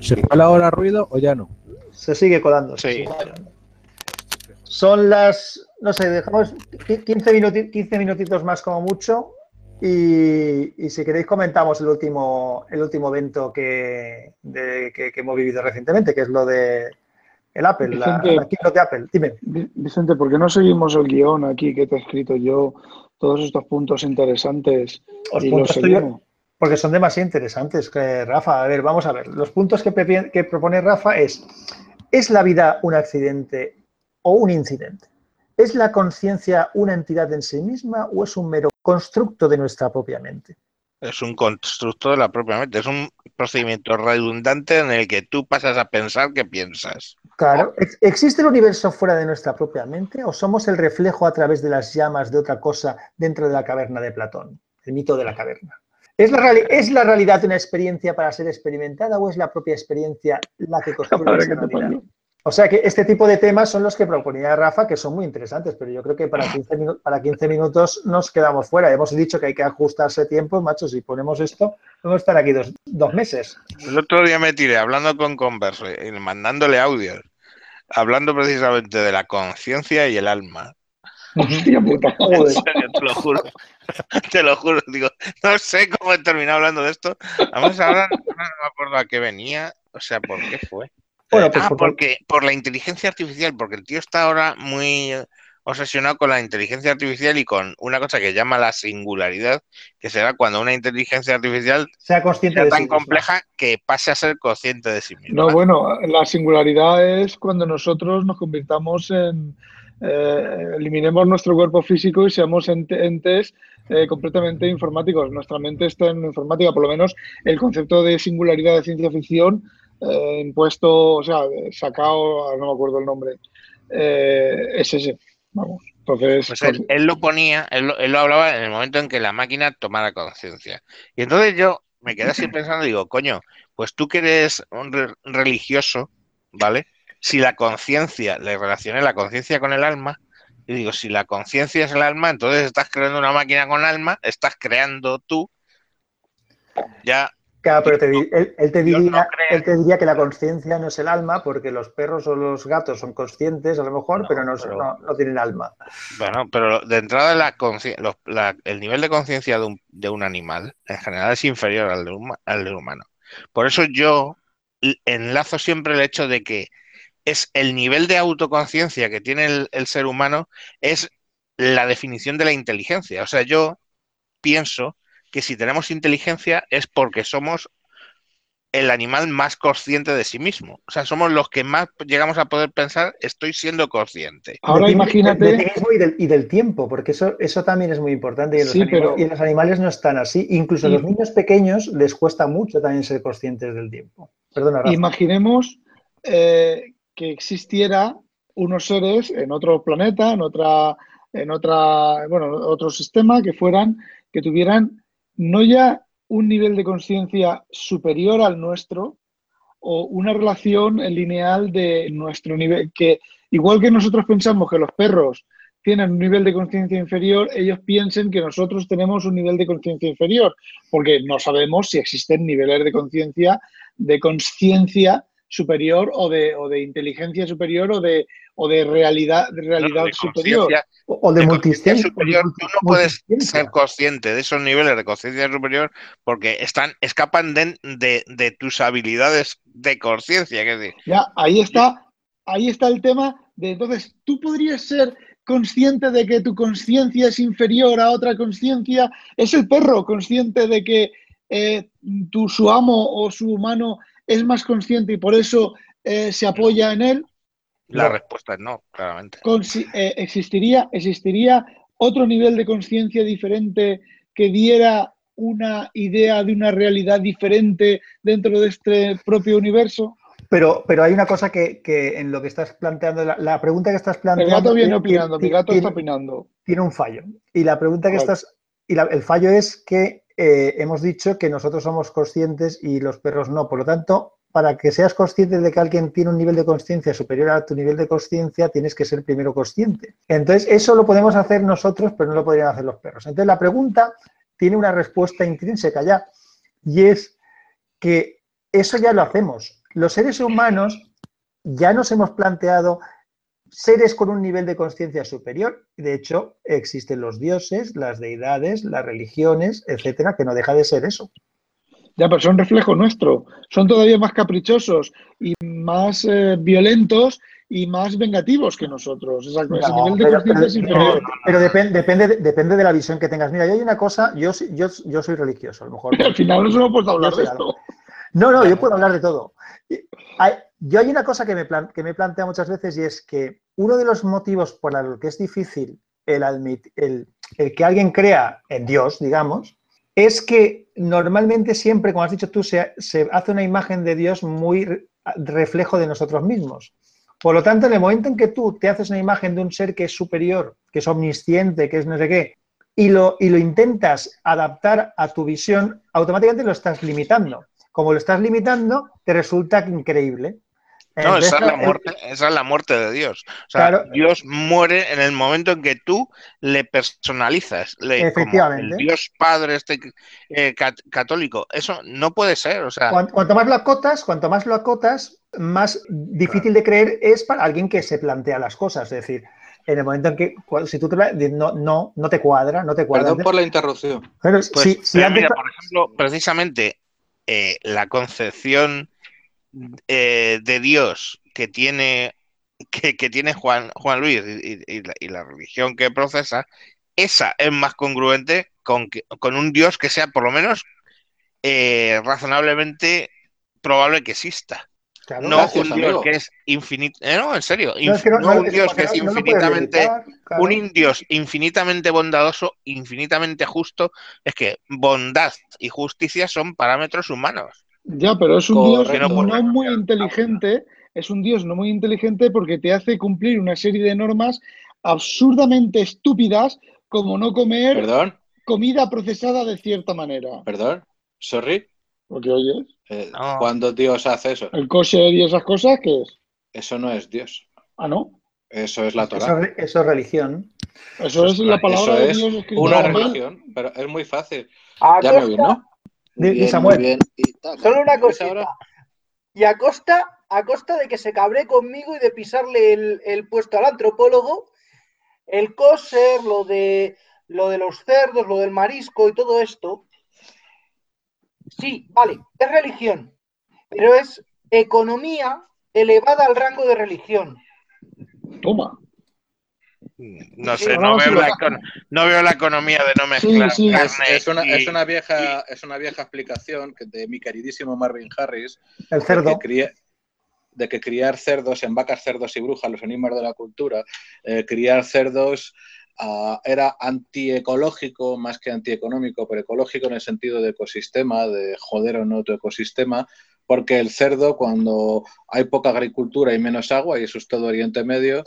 ¿Se cuela ahora ruido o ya no? Se sigue colando. Sí. Son las, no sé, dejamos 15, 15 minutitos más como mucho. Y, si queréis comentamos el último, el último evento que, que hemos vivido recientemente, que es lo de el Apple, Vicente, la, de Apple. Dime. Vicente, ¿por qué no seguimos el guion aquí que te he escrito yo? Todos estos puntos interesantes. Os, y punto, estoy, Porque son demasiado interesantes, que, Rafa. A ver, vamos a ver. Los puntos que, que propone Rafa es, ¿es la vida un accidente o un incidente? ¿Es la conciencia una entidad en sí misma o es un mero constructo de nuestra propia mente? Es un constructo de la propia mente, es un procedimiento redundante en el que tú pasas a pensar que piensas. Claro, ¿ex- ¿existe el universo fuera de nuestra propia mente o somos el reflejo a través de las llamas de otra cosa dentro de la caverna de Platón? El mito de la caverna. ¿Es la, reali- ¿Es la realidad una experiencia para ser experimentada o es la propia experiencia la que construye te realidad? O sea que este tipo de temas son los que proponía Rafa, que son muy interesantes, pero yo creo que para 15, minu- para 15 minutos nos quedamos fuera. Hemos dicho que hay que ajustarse tiempo, macho, si ponemos esto, vamos a estar aquí dos, dos meses. El otro día me tiré hablando con Converse y mandándole audios, hablando precisamente de la conciencia y el alma. Hostia puta. En Joder. serio, te lo juro. Te lo juro. Digo, no sé cómo he terminado hablando de esto. Además, ahora no me acuerdo a qué venía. O sea, ¿por qué fue? Bueno, pues ah, por- porque por la inteligencia artificial, porque el tío está ahora muy eh, obsesionado con la inteligencia artificial y con una cosa que llama la singularidad, que será cuando una inteligencia artificial sea consciente sea de sí tan misma. compleja que pase a ser consciente de sí misma. No, bueno, la singularidad es cuando nosotros nos convirtamos en, eh, eliminemos nuestro cuerpo físico y seamos ente- entes eh, completamente informáticos. Nuestra mente está en informática, por lo menos el concepto de singularidad de ciencia ficción eh, impuesto, o sea, sacado, ahora no me acuerdo el nombre, eh, es ese. Vamos, entonces, Pues él, lo ponía, él él lo hablaba en el momento en que la máquina tomara conciencia. Y entonces yo me quedé así pensando, digo, coño, pues tú que eres un re- religioso, ¿vale? Si la conciencia, le relacioné la conciencia con el alma, y digo, si la conciencia es el alma, entonces estás creando una máquina con alma, estás creando tú, ya, Claro, pero te él, él te no diría, crea. él te diría que la conciencia no es el alma, porque los perros o los gatos son conscientes, a lo mejor, No, pero, no, pero- no- no tienen alma. bueno, pero de entrada la consci- los- la- el nivel de conciencia de un, de un animal en general es inferior al, de al del humano. Por eso yo enlazo siempre el hecho de que es el nivel de autoconciencia que tiene el, el ser humano es la definición de la inteligencia. O sea, yo pienso que si tenemos inteligencia es porque somos el animal más consciente de sí mismo. O sea, somos los que más llegamos a poder pensar, estoy siendo consciente. ahora de ti- imagínate... de ti mismo y del, y del tiempo, porque eso, eso también es muy importante y en, los Sí, anima- pero- y en los animales no están así. Incluso a los niños pequeños les cuesta mucho también ser conscientes del tiempo. Perdona, Rafa. Imaginemos eh, que existiera unos seres en otro planeta, en otra, en otra, bueno, otro sistema que fueran, que tuvieran no ya un nivel de conciencia superior al nuestro o una relación lineal de nuestro nivel, que igual que nosotros pensamos que los perros tienen un nivel de conciencia inferior, ellos piensen que nosotros tenemos un nivel de conciencia inferior, porque no sabemos si existen niveles de conciencia, de conciencia superior o de, o de inteligencia superior o de, o de realidad, de realidad de superior. O, de, de conciencia multiscien- superior, tú no puedes multisciencia. ser consciente de esos niveles de conciencia superior porque están, escapan de, de- de tus habilidades de conciencia. Ya, ahí está, ahí está el tema de entonces, tú podrías ser consciente de que tu conciencia es inferior a otra conciencia. Es el perro consciente de que eh, tu, su amo o su humano es más consciente y por eso eh, se apoya en él. la No. respuesta es no, claramente. Consi- eh, existiría, existiría otro nivel de conciencia diferente que diera una idea de una realidad diferente dentro de este propio universo. Pero, pero hay una cosa que, que en lo que estás planteando, la, la pregunta que estás El planteando. gato viene tiene- opinando, mi tiene- gato está opinando. tiene un fallo. Y la pregunta que estás. Y la- el fallo es que eh, hemos dicho que nosotros somos conscientes y los perros no. Por lo tanto, para que seas consciente de que alguien tiene un nivel de conciencia superior a tu nivel de conciencia, tienes que ser primero consciente. Entonces, eso lo podemos hacer nosotros, pero no lo podrían hacer los perros. Entonces, la pregunta tiene una respuesta intrínseca ya. Y es que eso ya lo hacemos. Los seres humanos ya nos hemos planteado seres con un nivel de conciencia superior. De hecho, existen los dioses, las deidades, las religiones, etcétera, que no deja de ser eso. Ya, pero son reflejo nuestro. Son todavía más caprichosos y más eh, violentos y más vengativos que nosotros. Exacto, ese No, nivel de pero- conciencia es inferior. Pero depen- depende, de- depende de la visión que tengas. Mira, yo hay una cosa, yo, yo, yo soy religioso, a lo mejor. Al final nos hemos puesto a hablar de esto. No, no, yo puedo hablar de todo. Hay- yo hay una cosa que me, plan- que me plantea muchas veces y es que uno de los motivos por los que es difícil el, el, el que alguien crea en Dios, digamos, es que normalmente siempre, como has dicho tú, se, hace una imagen de Dios muy re- reflejo de nosotros mismos. Por lo tanto, en el momento en que tú te haces una imagen de un ser que es superior, que es omnisciente, que es no sé qué, y lo intentas adaptar a tu visión, automáticamente lo estás limitando. Como lo estás limitando, te resulta increíble. No, esa es, la el- muerte, esa es la muerte de Dios. O sea, Claro. Dios muere en el momento en que tú le personalizas. Le, como Efectivamente. el Dios Padre este eh, cat- católico. Eso no puede ser. O sea, cuan- Cuanto más lo acotas, cuanto más lo acotas, más difícil de creer es para alguien que se plantea las cosas. Es decir, en el momento en que si tú te, no, no, no te cuadra, no te cuadra. Perdón por la interrupción. Pero pues, si, si pero antes- mira, por ejemplo, precisamente eh, la concepción eh, de Dios que tiene, que, que tiene Juan, Juan Luis y, la, y la religión que procesa, esa es más congruente con, que- con un Dios que sea por lo menos eh, razonablemente probable que exista. Claro, no gracias, un Dios que es infinito, eh, no, en serio, no, es que no- no no- un Dios que es infinitamente claro. un Dios infinitamente bondadoso, infinitamente justo, es que bondad y justicia son parámetros humanos. Ya, pero es un Correcto. Dios No por no muy inteligente, es un Dios no muy inteligente porque te hace cumplir una serie de normas absurdamente estúpidas como no comer Perdón, comida procesada de cierta manera. perdón. Sorry. Porque oyes, Eh, No. Cuando Dios hace eso, el kosher y esas cosas, ¿qué es? eso no es Dios. Ah, no. Eso es la Torah. es- eso es religión. Eso es la palabra Eso de es Dios escrita una religión, pero es muy fácil. A Ya me oís, Samuel. muy bien. Y tal. Solo una ¿Me oís cosita. ahora? Y a costa, a costa de que se cabre conmigo y de pisarle el, el puesto al antropólogo, el kosher, lo de, lo de los cerdos, lo del marisco y todo esto, sí, vale, es religión, pero es economía elevada al rango de religión. Toma. No sé, no veo, la, saco. econ- no veo la economía de no mezclar sí. Carne es una, y- es una vieja, es una vieja explicación que- de mi queridísimo Marvin Harris El de cerdo. que, cría- de que criar cerdos en vacas, cerdos y brujas, los enigmas de la cultura, eh, criar cerdos ah, era antiecológico más que antieconómico, pero ecológico en el sentido de ecosistema, de joder o no tu ecosistema, porque el cerdo cuando hay poca agricultura y menos agua, y eso es todo Oriente Medio,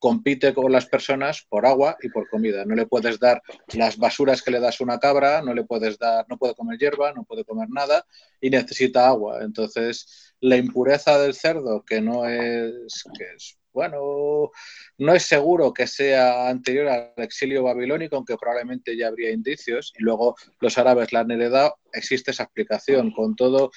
compite con las personas por agua y por comida. No le puedes dar las basuras que le das a una cabra, no le puedes dar, no puede comer hierba, no puede comer nada y necesita agua. Entonces, la impureza del cerdo, que no es, que es, bueno, no es seguro que sea anterior al exilio babilónico, aunque probablemente ya habría indicios, y luego los árabes la han heredado, existe esa explicación. Con todo,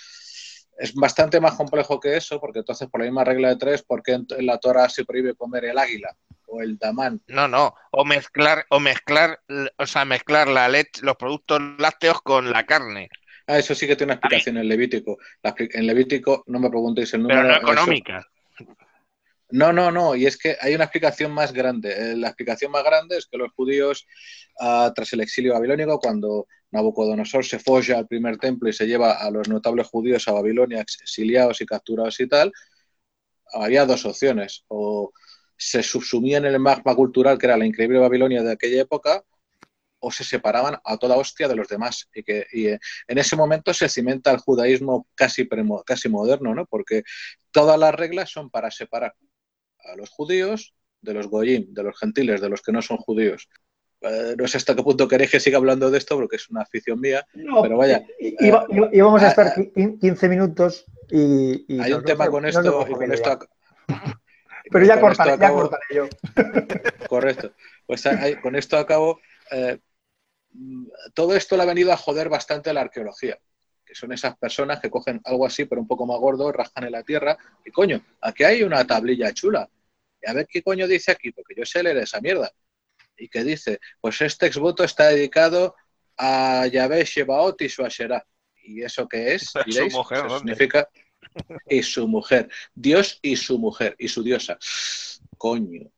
es bastante más complejo que eso, porque entonces por la misma regla de tres, ¿por qué en la Torah se prohíbe comer el águila o el damán? No, no, o mezclar, o mezclar, o sea, mezclar la leche, los productos lácteos con la carne, Ah, eso sí que tiene una explicación en Levítico. La en Levítico, no me preguntéis el número. pero no eso- económica. No, no, no, y es que hay una explicación más grande. Eh, La explicación más grande es que los judíos, ah, tras el exilio babilónico, cuando Nabucodonosor se folla al primer templo y se lleva a los notables judíos a Babilonia exiliados y capturados y tal, había dos opciones. O se subsumían en el magma cultural, que era la increíble Babilonia de aquella época, o se separaban a toda hostia de los demás. Y que y, eh, en ese momento se cimenta el judaísmo casi, premo- casi moderno, ¿no? Porque todas las reglas son para separar a los judíos de los goyim, de los gentiles, de los que no son judíos. Eh, no sé hasta qué punto queréis que siga hablando de esto, porque es una afición mía, No, pero vaya, y- iba- íbamos a ah, estar ah, qui- 15 minutos y. y hay un tema con esto con esto... Pero ya cortaré, ya cortaré yo. Correcto. Pues hay- con esto acabo. eh, todo esto le ha venido a joder bastante a la arqueología, que son esas personas que cogen algo así, pero un poco más gordo, rascan en la tierra, y coño, aquí hay una tablilla chula. Y a ver qué coño dice aquí, porque yo sé leer esa mierda. Y que dice, pues este exvoto está dedicado a Yahvé Shebaot y su. ¿Y eso qué es? Su Diréis, mujer, Pues ¿dónde? significa, y su mujer. Dios y su mujer y su diosa. Coño,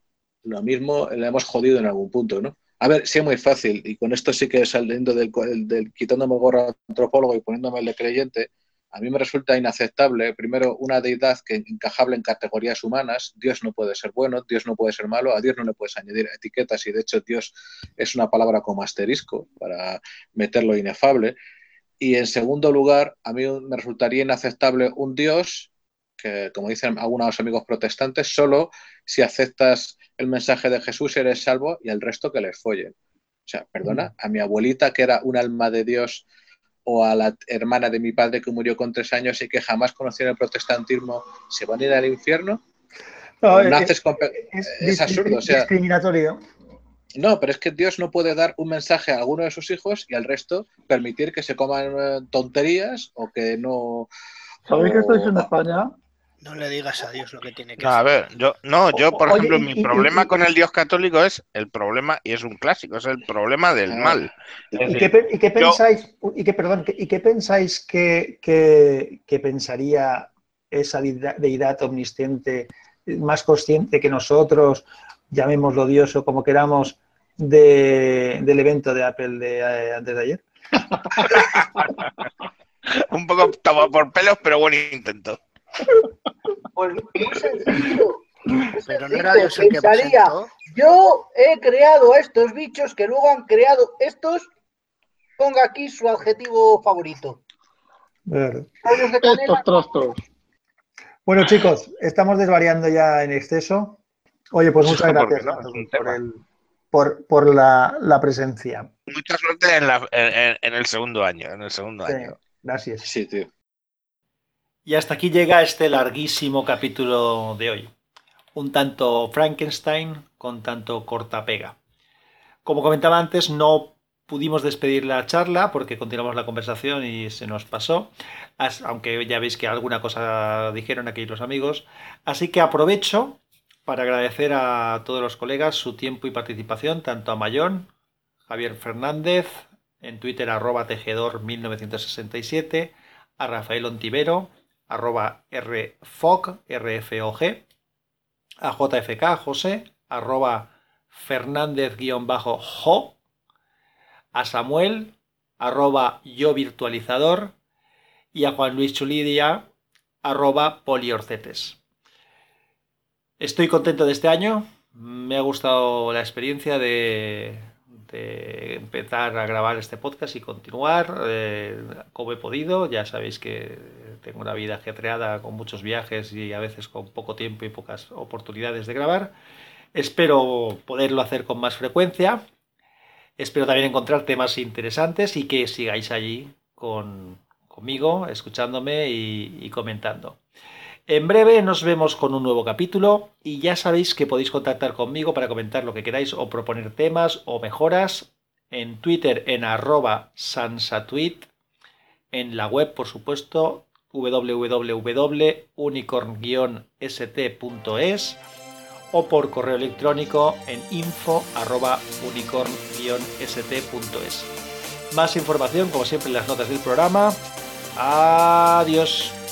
lo mismo le hemos jodido en algún punto, ¿no? A ver, sí es muy fácil, y con esto sí que saliendo del, del quitándome el gorro antropólogo y poniéndome el de creyente, a mí me resulta inaceptable, primero, una deidad que encajable en categorías humanas. Dios no puede ser bueno, Dios no puede ser malo, a Dios no le puedes añadir etiquetas y de hecho Dios es una palabra como asterisco para meterlo inefable. Y en segundo lugar, a mí me resultaría inaceptable un Dios que, como dicen algunos amigos protestantes, solo si aceptas el mensaje de Jesús eres salvo y el resto que les follen. O sea, perdona, a mi abuelita que era un alma de Dios o a la hermana de mi padre que murió con tres años y que jamás conocieron el protestantismo, ¿se van a ir al infierno? No, es, es, es, es, absurdo. O sea, discriminatorio. No, pero es que Dios no puede dar un mensaje a alguno de sus hijos y al resto permitir que se coman tonterías o que no. ¿Sabéis que estáis en España? No le digas a Dios lo que tiene que no, A ver, yo, no, yo, por Oye, ejemplo, y, mi y, problema y, con el Dios católico es el problema, y es un clásico, es el problema del ah. mal. ¿Y, qué, ¿Y, qué, pensáis, yo, y qué, perdón, ¿y qué pensáis que, que, que pensaría esa deidad omnisciente, más consciente que nosotros, llamémoslo Dios o como queramos, de, del evento de Apple de eh, antes de ayer? un poco tomado por pelos, pero buen intento. Pues muy sencillo. Pero no era Dios el que yo he creado a estos bichos que luego han creado estos. Ponga aquí su adjetivo favorito. Claro. Estos trostos. Bueno, chicos, estamos desvariando ya en exceso. Oye, pues muchas gracias no, por, el, por, por la, la, presencia. Mucha suerte en, la, en, en, el segundo año. En el segundo sí, año. Gracias. Sí, tío. Y hasta aquí llega este larguísimo capítulo de hoy. Un tanto Frankenstein con tanto corta pega. Como comentaba antes, no pudimos despedir la charla porque continuamos la conversación y se nos pasó, aunque ya veis que alguna cosa dijeron aquí los amigos. Así que aprovecho para agradecer a todos los colegas su tiempo y participación, tanto a Mayón, Javier Fernández, en Twitter arroba tejedor 1967, a Rafael Ontivero, arroba rfog, rfog, a jfk, José, arroba fernández-jo, a Samuel, arroba yo virtualizador, y a Juan Luis Chulidia, arroba poliorcetes. Estoy contento de este año, me ha gustado la experiencia de, empezar a grabar este podcast y continuar eh, como he podido. Ya sabéis que tengo una vida ajetreada con muchos viajes y a veces con poco tiempo y pocas oportunidades de grabar. Espero poderlo hacer con más frecuencia. Espero también encontrar temas interesantes y que sigáis allí con, conmigo, escuchándome y, comentando. En breve nos vemos con un nuevo capítulo y ya sabéis que podéis contactar conmigo para comentar lo que queráis o proponer temas o mejoras en Twitter en arroba sansatweet, en la web por supuesto www.unicorn-st.es o por correo electrónico en info arroba unicorn-st.es. Más información como siempre en las notas del programa. Adiós.